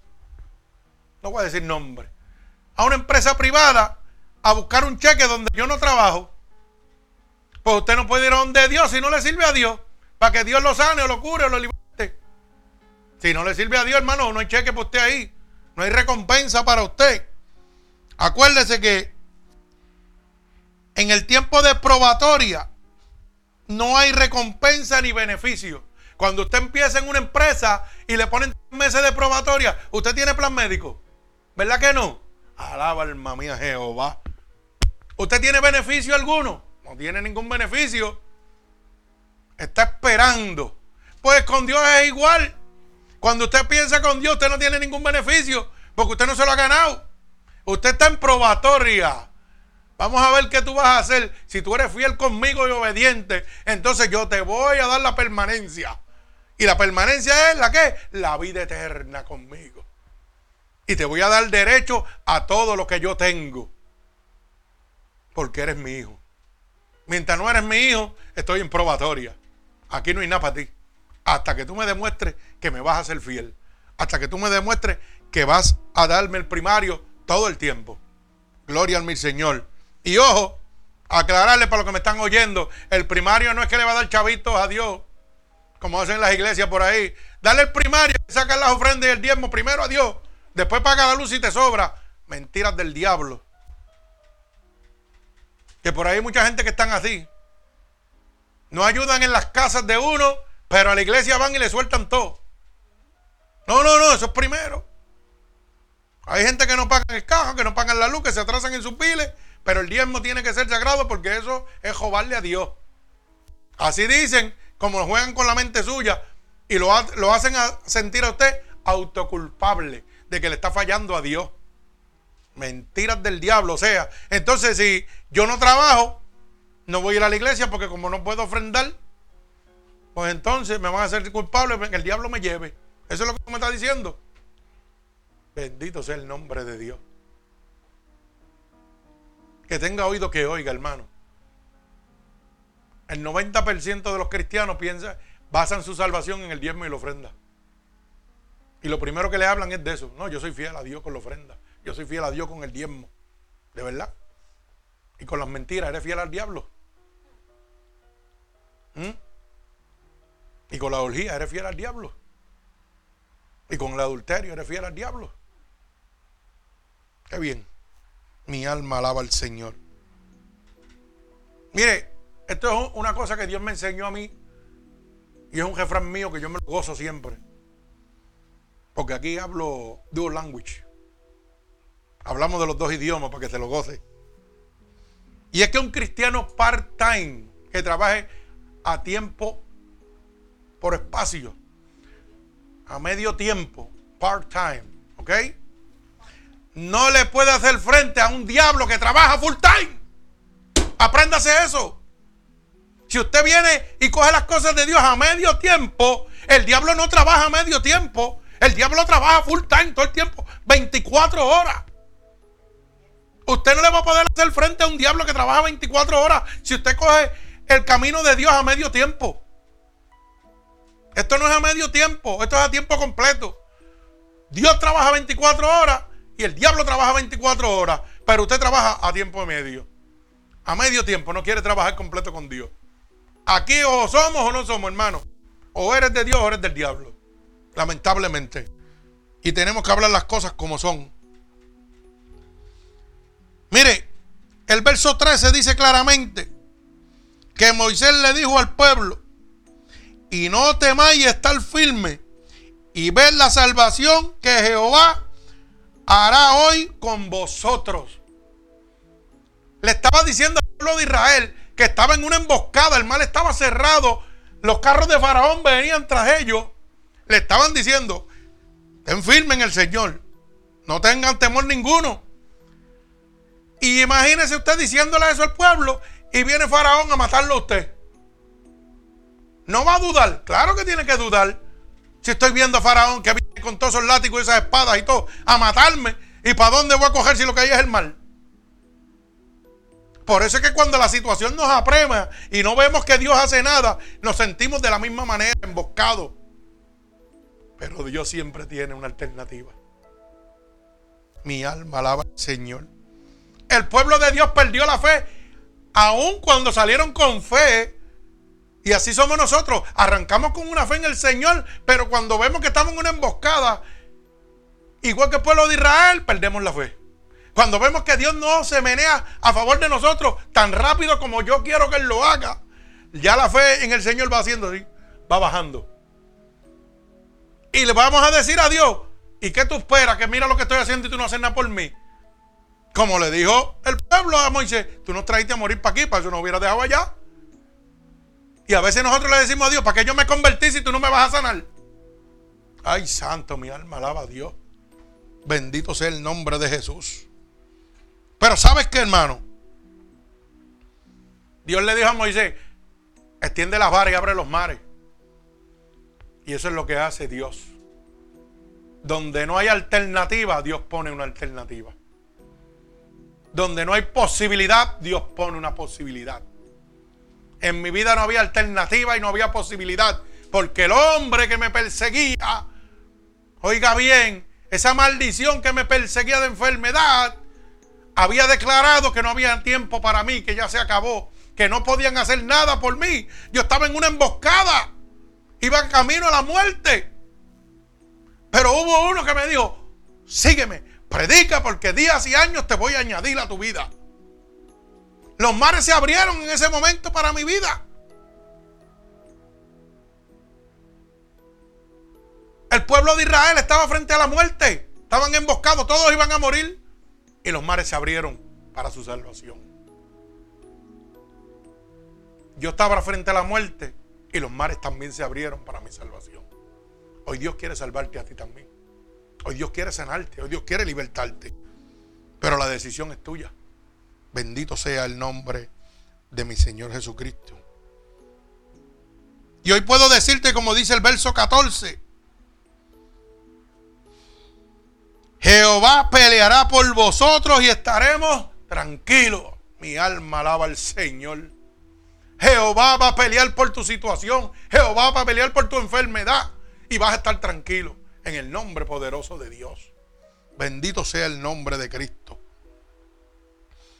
Speaker 1: no voy a decir nombre, a una empresa privada a buscar un cheque donde yo no trabajo. Pues usted no puede ir a donde Dios si no le sirve a Dios. Para que Dios lo sane o lo cure o lo liberte. Si no le sirve a Dios, hermano, no hay cheque para usted ahí. No hay recompensa para usted. Acuérdese que en el tiempo de probatoria no hay recompensa ni beneficio. Cuando usted empieza en una empresa y le ponen meses de probatoria, usted tiene plan médico. ¿Verdad que no? Alaba alma mía Jehová. ¿Usted tiene beneficio alguno? No tiene ningún beneficio. Está esperando. Pues con Dios es igual. Cuando usted piensa con Dios, usted no tiene ningún beneficio. Porque usted no se lo ha ganado. Usted está en probatoria. Vamos a ver qué tú vas a hacer. Si tú eres fiel conmigo y obediente, entonces yo te voy a dar la permanencia. Y la permanencia es la que? La vida eterna conmigo. Y te voy a dar derecho a todo lo que yo tengo. Porque eres mi hijo. Mientras no eres mi hijo, estoy en probatoria. Aquí no hay nada para ti. Hasta que tú me demuestres que me vas a ser fiel. Hasta que tú me demuestres que vas a darme el primario todo el tiempo. Gloria al mi Señor. Y ojo, aclararle para los que me están oyendo, el primario no es que le va a dar chavitos a Dios como hacen las iglesias por ahí. Dale el primario, saca las ofrendas y el diezmo primero a Dios. Después paga la luz y te sobra. Mentiras del diablo. Que por ahí hay mucha gente que están así. No ayudan en las casas de uno, pero a la iglesia van y le sueltan todo. No, no, no, eso es primero. Hay gente que no pagan el caja, que no pagan la luz, que se atrasan en sus piles, pero el diezmo tiene que ser sagrado porque eso es jobarle a Dios. Así dicen, como lo juegan con la mente suya y lo, lo hacen sentir a usted autoculpable de que le está fallando a Dios. Mentiras del diablo. O sea, entonces si yo no trabajo, no voy a ir a la iglesia porque como no puedo ofrendar, pues entonces me van a hacer culpable que el diablo me lleve. Eso es lo que me está diciendo. Bendito sea el nombre de Dios. Que tenga oído que oiga, hermano. El 90% de los cristianos piensa, basan su salvación en el diezmo y la ofrenda. Y lo primero que le hablan es de eso. No, yo soy fiel a Dios con la ofrenda. Yo soy fiel a Dios con el diezmo. De verdad. Y con las mentiras, eres fiel al diablo. ¿Mm? Y con la orgía, eres fiel al diablo. Y con el adulterio, eres fiel al diablo. Qué bien. Mi alma alaba al Señor. Mire, esto es una cosa que Dios me enseñó a mí. Y es un refrán mío que yo me lo gozo siempre. Porque aquí hablo dual language. Hablamos de los dos idiomas para que se lo goce. Y es que un cristiano part-time que trabaje a tiempo por espacio, a medio tiempo, part-time, ¿ok? No le puede hacer frente a un diablo que trabaja full-time. Apréndase eso. Si usted viene y coge las cosas de Dios a medio tiempo, el diablo no trabaja a medio tiempo. El diablo trabaja full time todo el tiempo, 24 horas. Usted no le va a poder hacer frente a un diablo que trabaja 24 horas si usted coge el camino de Dios a medio tiempo. Esto no es a medio tiempo, esto es a tiempo completo. Dios trabaja 24 horas y el diablo trabaja 24 horas, pero usted trabaja a tiempo medio. A medio tiempo, no quiere trabajar completo con Dios. Aquí o somos o no somos, hermano. O eres de Dios o eres del diablo. Lamentablemente. Y tenemos que hablar las cosas como son. Mire, el verso 13 dice claramente que Moisés le dijo al pueblo, y no temáis estar firme y ver la salvación que Jehová hará hoy con vosotros. Le estaba diciendo al pueblo de Israel que estaba en una emboscada, el mal estaba cerrado, los carros de Faraón venían tras ellos, le estaban diciendo, ten firme en el Señor, no tengan temor ninguno. Y imagínese usted diciéndole eso al pueblo y viene Faraón a matarlo a usted. No va a dudar, claro que tiene que dudar. Si estoy viendo a Faraón que con todos esos látigos y esas espadas y todo a matarme, ¿y para dónde voy a coger si lo que hay es el mal? Por eso es que cuando la situación nos aprema y no vemos que Dios hace nada, nos sentimos de la misma manera, emboscados. Pero Dios siempre tiene una alternativa. Mi alma alaba al Señor. El pueblo de Dios perdió la fe, aun cuando salieron con fe. Y así somos nosotros. Arrancamos con una fe en el Señor, pero cuando vemos que estamos en una emboscada, igual que el pueblo de Israel, perdemos la fe. Cuando vemos que Dios no se menea a favor de nosotros tan rápido como yo quiero que Él lo haga, ya la fe en el Señor va haciendo así, va bajando. Y le vamos a decir a Dios, ¿y qué tú esperas? Que mira lo que estoy haciendo y tú no haces nada por mí. Como le dijo el pueblo a Moisés, tú nos traíste a morir para aquí, para eso no hubiera dejado allá. Y a veces nosotros le decimos a Dios, ¿para qué yo me convertí si tú no me vas a sanar? Ay, santo, mi alma alaba a Dios. Bendito sea el nombre de Jesús. Pero ¿sabes qué, hermano? Dios le dijo a Moisés, extiende las varas y abre los mares. Y eso es lo que hace Dios. Donde no hay alternativa, Dios pone una alternativa. Donde no hay posibilidad, Dios pone una posibilidad. En mi vida no había alternativa y no había posibilidad. Porque el hombre que me perseguía, oiga bien, esa maldición que me perseguía de enfermedad, había declarado que no había tiempo para mí, que ya se acabó, que no podían hacer nada por mí. Yo estaba en una emboscada, iba camino a la muerte. Pero hubo uno que me dijo, sígueme, Predica porque días y años te voy a añadir a tu vida. Los mares se abrieron en ese momento para mi vida. El pueblo de Israel estaba frente a la muerte. Estaban emboscados, todos iban a morir. Y los mares se abrieron para su salvación. Yo estaba frente a la muerte y los mares también se abrieron para mi salvación. Hoy Dios quiere salvarte a ti también. Hoy Dios quiere sanarte. Hoy Dios quiere libertarte. Pero la decisión es tuya. Bendito sea el nombre de mi Señor Jesucristo. Y hoy puedo decirte como dice el verso 14. Jehová peleará por vosotros y estaremos tranquilos. Mi alma alaba al Señor. Jehová va a pelear por tu situación. Jehová va a pelear por tu enfermedad. Y vas a estar tranquilo en el nombre poderoso de Dios. Bendito sea el nombre de Cristo.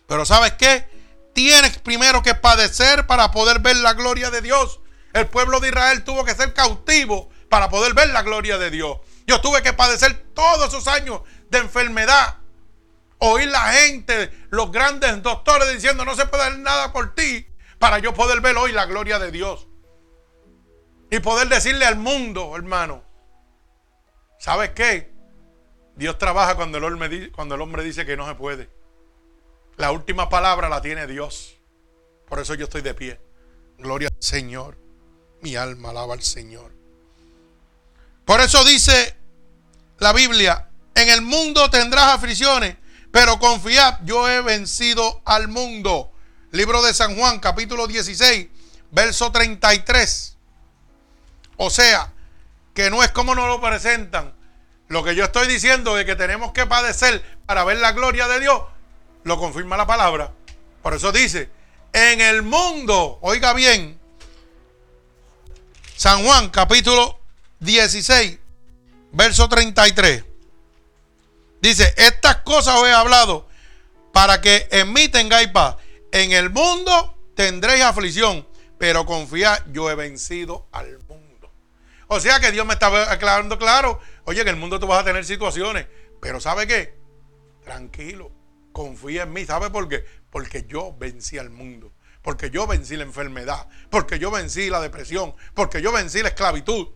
Speaker 1: Pero ¿sabes qué? Tienes primero que padecer para poder ver la gloria de Dios. El pueblo de Israel tuvo que ser cautivo para poder ver la gloria de Dios. Yo tuve que padecer todos esos años de enfermedad. Oír la gente, los grandes doctores diciendo no se puede hacer nada por ti para yo poder ver hoy la gloria de Dios. Y poder decirle al mundo, hermano, ¿sabes qué? Dios trabaja cuando el, hombre, cuando el hombre dice que no se puede. La última palabra la tiene Dios. Por eso yo estoy de pie. Gloria al Señor. Mi alma alaba al Señor. Por eso dice la Biblia, en el mundo tendrás aflicciones, pero confiad, yo he vencido al mundo. Libro de San Juan, capítulo 16, verso 33. O sea, que no es como nos lo presentan. Lo que yo estoy diciendo de que tenemos que padecer para ver la gloria de Dios, lo confirma la palabra. Por eso dice, en el mundo, oiga bien, San Juan capítulo 16, verso 33. Dice, estas cosas os he hablado para que en mí tengáis paz. En el mundo tendréis aflicción, pero confiad, yo he vencido al mundo. O sea que Dios me está aclarando claro, oye, en el mundo tú vas a tener situaciones, pero ¿sabe qué? Tranquilo, confía en mí. ¿Sabe por qué? Porque yo vencí al mundo, porque yo vencí la enfermedad, porque yo vencí la depresión, porque yo vencí la esclavitud.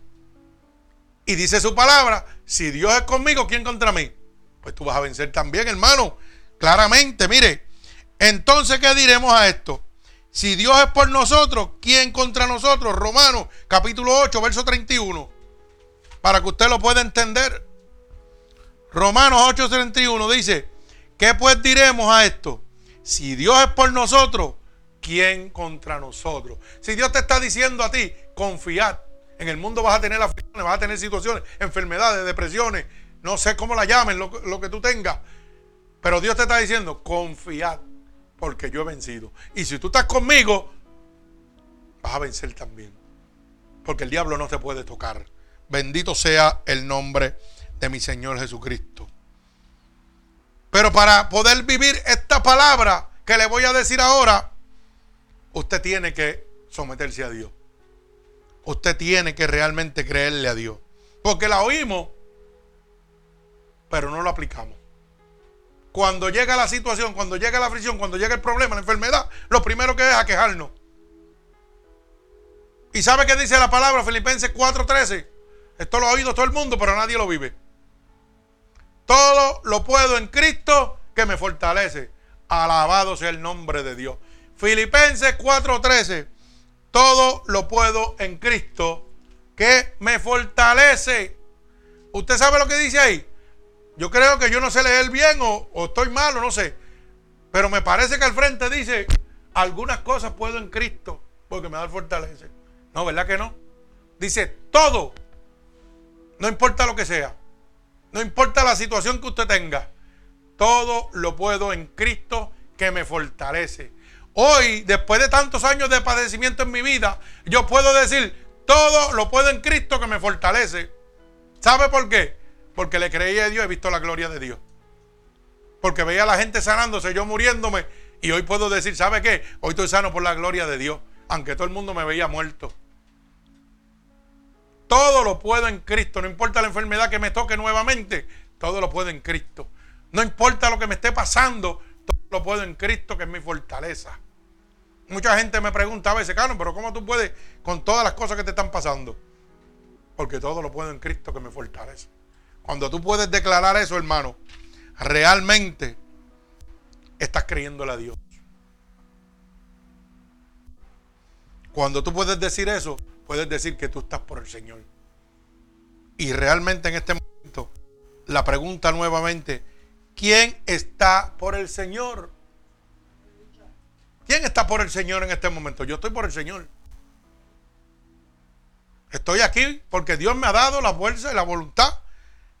Speaker 1: Y dice su palabra, si Dios es conmigo, ¿quién contra mí? Pues tú vas a vencer también, hermano. Claramente, mire, entonces, ¿qué diremos a esto? Si Dios es por nosotros, ¿quién contra nosotros? Romanos capítulo 8, verso 31. Para que usted lo pueda entender. Romanos 8, 31 dice, ¿qué pues diremos a esto? Si Dios es por nosotros, ¿quién contra nosotros? Si Dios te está diciendo a ti, confiad. En el mundo vas a tener aflicciones, vas a tener situaciones, enfermedades, depresiones, no sé cómo la llamen, lo, lo que tú tengas. Pero Dios te está diciendo, confiad porque yo he vencido. Y si tú estás conmigo, vas a vencer también. Porque el diablo no te puede tocar. Bendito sea el nombre de mi Señor Jesucristo. Pero para poder vivir esta palabra que le voy a decir ahora, usted tiene que someterse a Dios. Usted tiene que realmente creerle a Dios. Porque la oímos, pero no lo aplicamos. Cuando llega la situación, cuando llega la fricción, cuando llega el problema, la enfermedad, lo primero que es a quejarnos. ¿Y sabe qué dice la palabra Filipenses 4:13? Esto lo ha oído todo el mundo, pero nadie lo vive. Todo lo puedo en Cristo que me fortalece. Alabado sea el nombre de Dios. Filipenses 4:13. Todo lo puedo en Cristo que me fortalece. ¿Usted sabe lo que dice ahí? Yo creo que yo no sé leer bien o, estoy malo, no sé. Pero me parece que al frente dice, algunas cosas puedo en Cristo porque me da el fortaleza. No, ¿verdad que no? Dice, todo. No importa lo que sea. No importa la situación que usted tenga. Todo lo puedo en Cristo que me fortalece. Hoy, después de tantos años de padecimiento en mi vida, yo puedo decir, todo lo puedo en Cristo que me fortalece. ¿Sabe por qué? Porque le creía a Dios, he visto la gloria de Dios. Porque veía a la gente sanándose, yo muriéndome. Y hoy puedo decir, ¿sabe qué? Hoy estoy sano por la gloria de Dios. Aunque todo el mundo me veía muerto. Todo lo puedo en Cristo. No importa la enfermedad que me toque nuevamente. Todo lo puedo en Cristo. No importa lo que me esté pasando, todo lo puedo en Cristo, que es mi fortaleza. Mucha gente me pregunta a veces, Carlos, pero ¿cómo tú puedes con todas las cosas que te están pasando? Porque todo lo puedo en Cristo que me fortalece. Cuando tú puedes declarar eso, hermano, realmente estás creyéndole a Dios. Cuando tú puedes decir eso, puedes decir que tú estás por el Señor. Y realmente en este momento, la pregunta nuevamente, ¿quién está por el Señor? ¿Quién está por el Señor en este momento? Yo estoy por el Señor. Estoy aquí porque Dios me ha dado la fuerza y la voluntad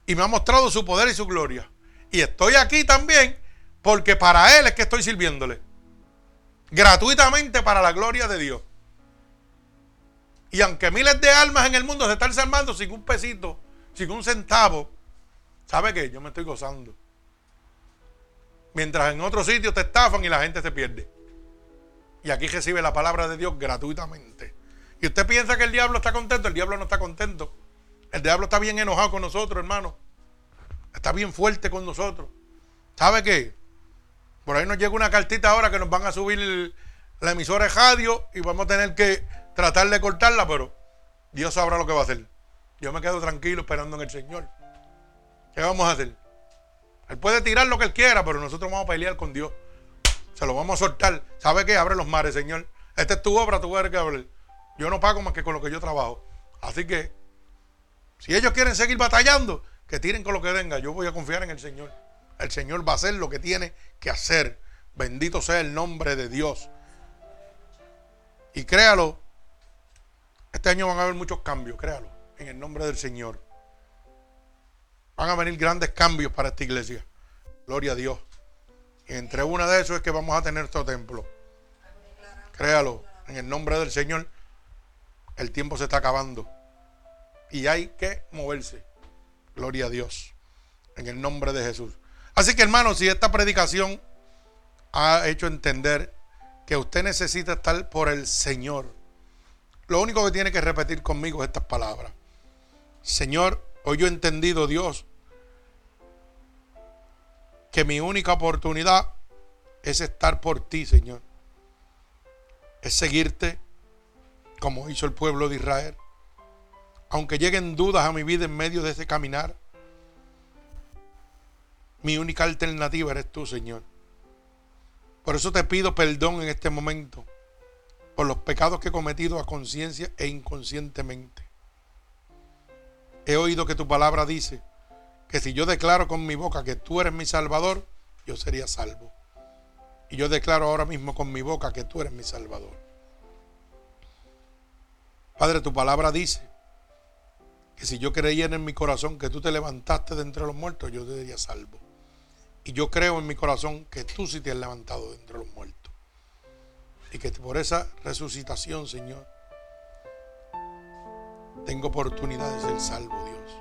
Speaker 1: y me ha mostrado su poder y su gloria. Y estoy aquí también porque para Él es que estoy sirviéndole. Gratuitamente para la gloria de Dios. Y aunque miles de almas en el mundo se están salvando sin un pesito, sin un centavo, ¿sabe qué? Yo me estoy gozando. Mientras en otros sitios te estafan y la gente se pierde. Y aquí recibe la palabra de Dios gratuitamente. Y usted piensa que el diablo está contento, el diablo no está contento. El diablo está bien enojado con nosotros, hermano. Está bien fuerte con nosotros. ¿Sabe qué? Por ahí nos llega una cartita ahora que nos van a subir la emisora de radio y vamos a tener que tratar de cortarla, pero Dios sabrá lo que va a hacer. Yo me quedo tranquilo esperando en el Señor. ¿Qué vamos a hacer? Él puede tirar lo que él quiera, pero nosotros vamos a pelear con Dios. Se lo vamos a soltar. ¿Sabe qué? Abre los mares, Señor. Esta es tu obra, tú eres que abrir. Yo no pago más que con lo que yo trabajo. Así que, si ellos quieren seguir batallando, que tiren con lo que venga. Yo voy a confiar en el Señor. El Señor va a hacer lo que tiene que hacer. Bendito sea el nombre de Dios. Y créalo, este año van a haber muchos cambios, créalo, en el nombre del Señor. Van a venir grandes cambios para esta iglesia. Gloria a Dios. Y entre una de esos es que vamos a tener este templo. Créalo, en el nombre del Señor, el tiempo se está acabando. Y hay que moverse. Gloria a Dios. En el nombre de Jesús. Así que hermanos, si esta predicación ha hecho entender que usted necesita estar por el Señor, lo único que tiene que repetir conmigo es estas palabras. Señor, hoy yo he entendido, Dios, que mi única oportunidad es estar por ti, Señor. Es seguirte como hizo el pueblo de Israel. Aunque lleguen dudas a mi vida en medio de ese caminar, mi única alternativa eres tú, Señor. Por eso te pido perdón en este momento por los pecados que he cometido a conciencia e inconscientemente. He oído que tu palabra dice que si yo declaro con mi boca que tú eres mi salvador, yo sería salvo. Y yo declaro ahora mismo con mi boca que tú eres mi salvador. Padre, tu palabra dice que si yo creyera en mi corazón que tú te levantaste de entre los muertos, yo sería salvo. Y yo creo en mi corazón que tú sí te has levantado de entre los muertos. Y que por esa resucitación, Señor, tengo oportunidad de ser salvo, Dios.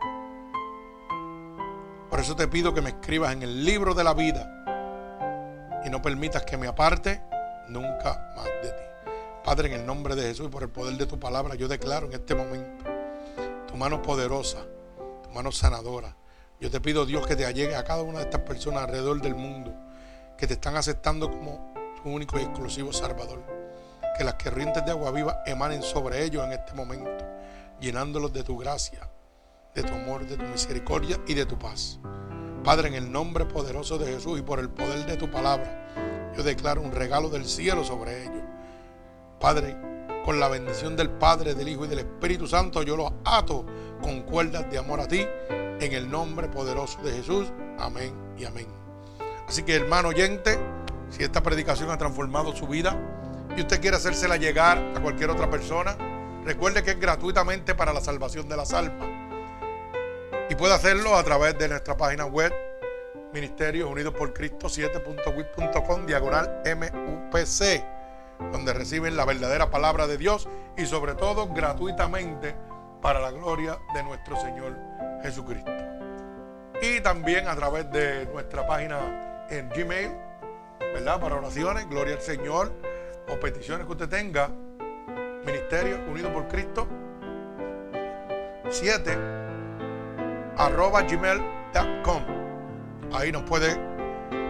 Speaker 1: Por eso te pido que me escribas en el libro de la vida y no permitas que me aparte nunca más de ti. Padre, en el nombre de Jesús y por el poder de tu palabra, yo declaro en este momento tu mano poderosa, tu mano sanadora. Yo te pido, Dios, que te allegue a cada una de estas personas alrededor del mundo que te están aceptando como único y exclusivo Salvador. Que las corrientes de agua viva emanen sobre ellos en este momento, llenándolos de tu gracia, de tu amor, de tu misericordia y de tu paz. Padre, en el nombre poderoso de Jesús y por el poder de tu palabra, yo declaro un regalo del cielo sobre ellos. Padre, con la bendición del Padre, del Hijo y del Espíritu Santo, yo los ato con cuerdas de amor a ti, en el nombre poderoso de Jesús. Amén y amén. Así que hermano oyente, si esta predicación ha transformado su vida y usted quiere hacérsela llegar a cualquier otra persona, recuerde que es gratuitamente para la salvación de las almas. Y puede hacerlo a través de nuestra página web, Ministerios Unidos por Cristo 7.wit.com, diagonal MUPC, donde reciben la verdadera palabra de Dios y sobre todo gratuitamente para la gloria de nuestro Señor Jesucristo. Y también a través de nuestra página en Gmail, ¿verdad? Para oraciones, gloria al Señor, o peticiones que usted tenga, Ministerio Unido por Cristo 7 arroba gmail.com Ahí nos puede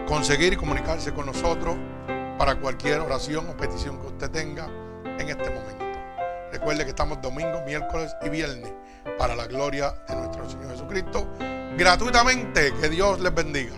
Speaker 1: conseguir y comunicarse con nosotros para cualquier oración o petición que usted tenga en este momento. Recuerde que estamos domingo, miércoles y viernes para la gloria de nuestro Señor Jesucristo. Gratuitamente, que Dios les bendiga.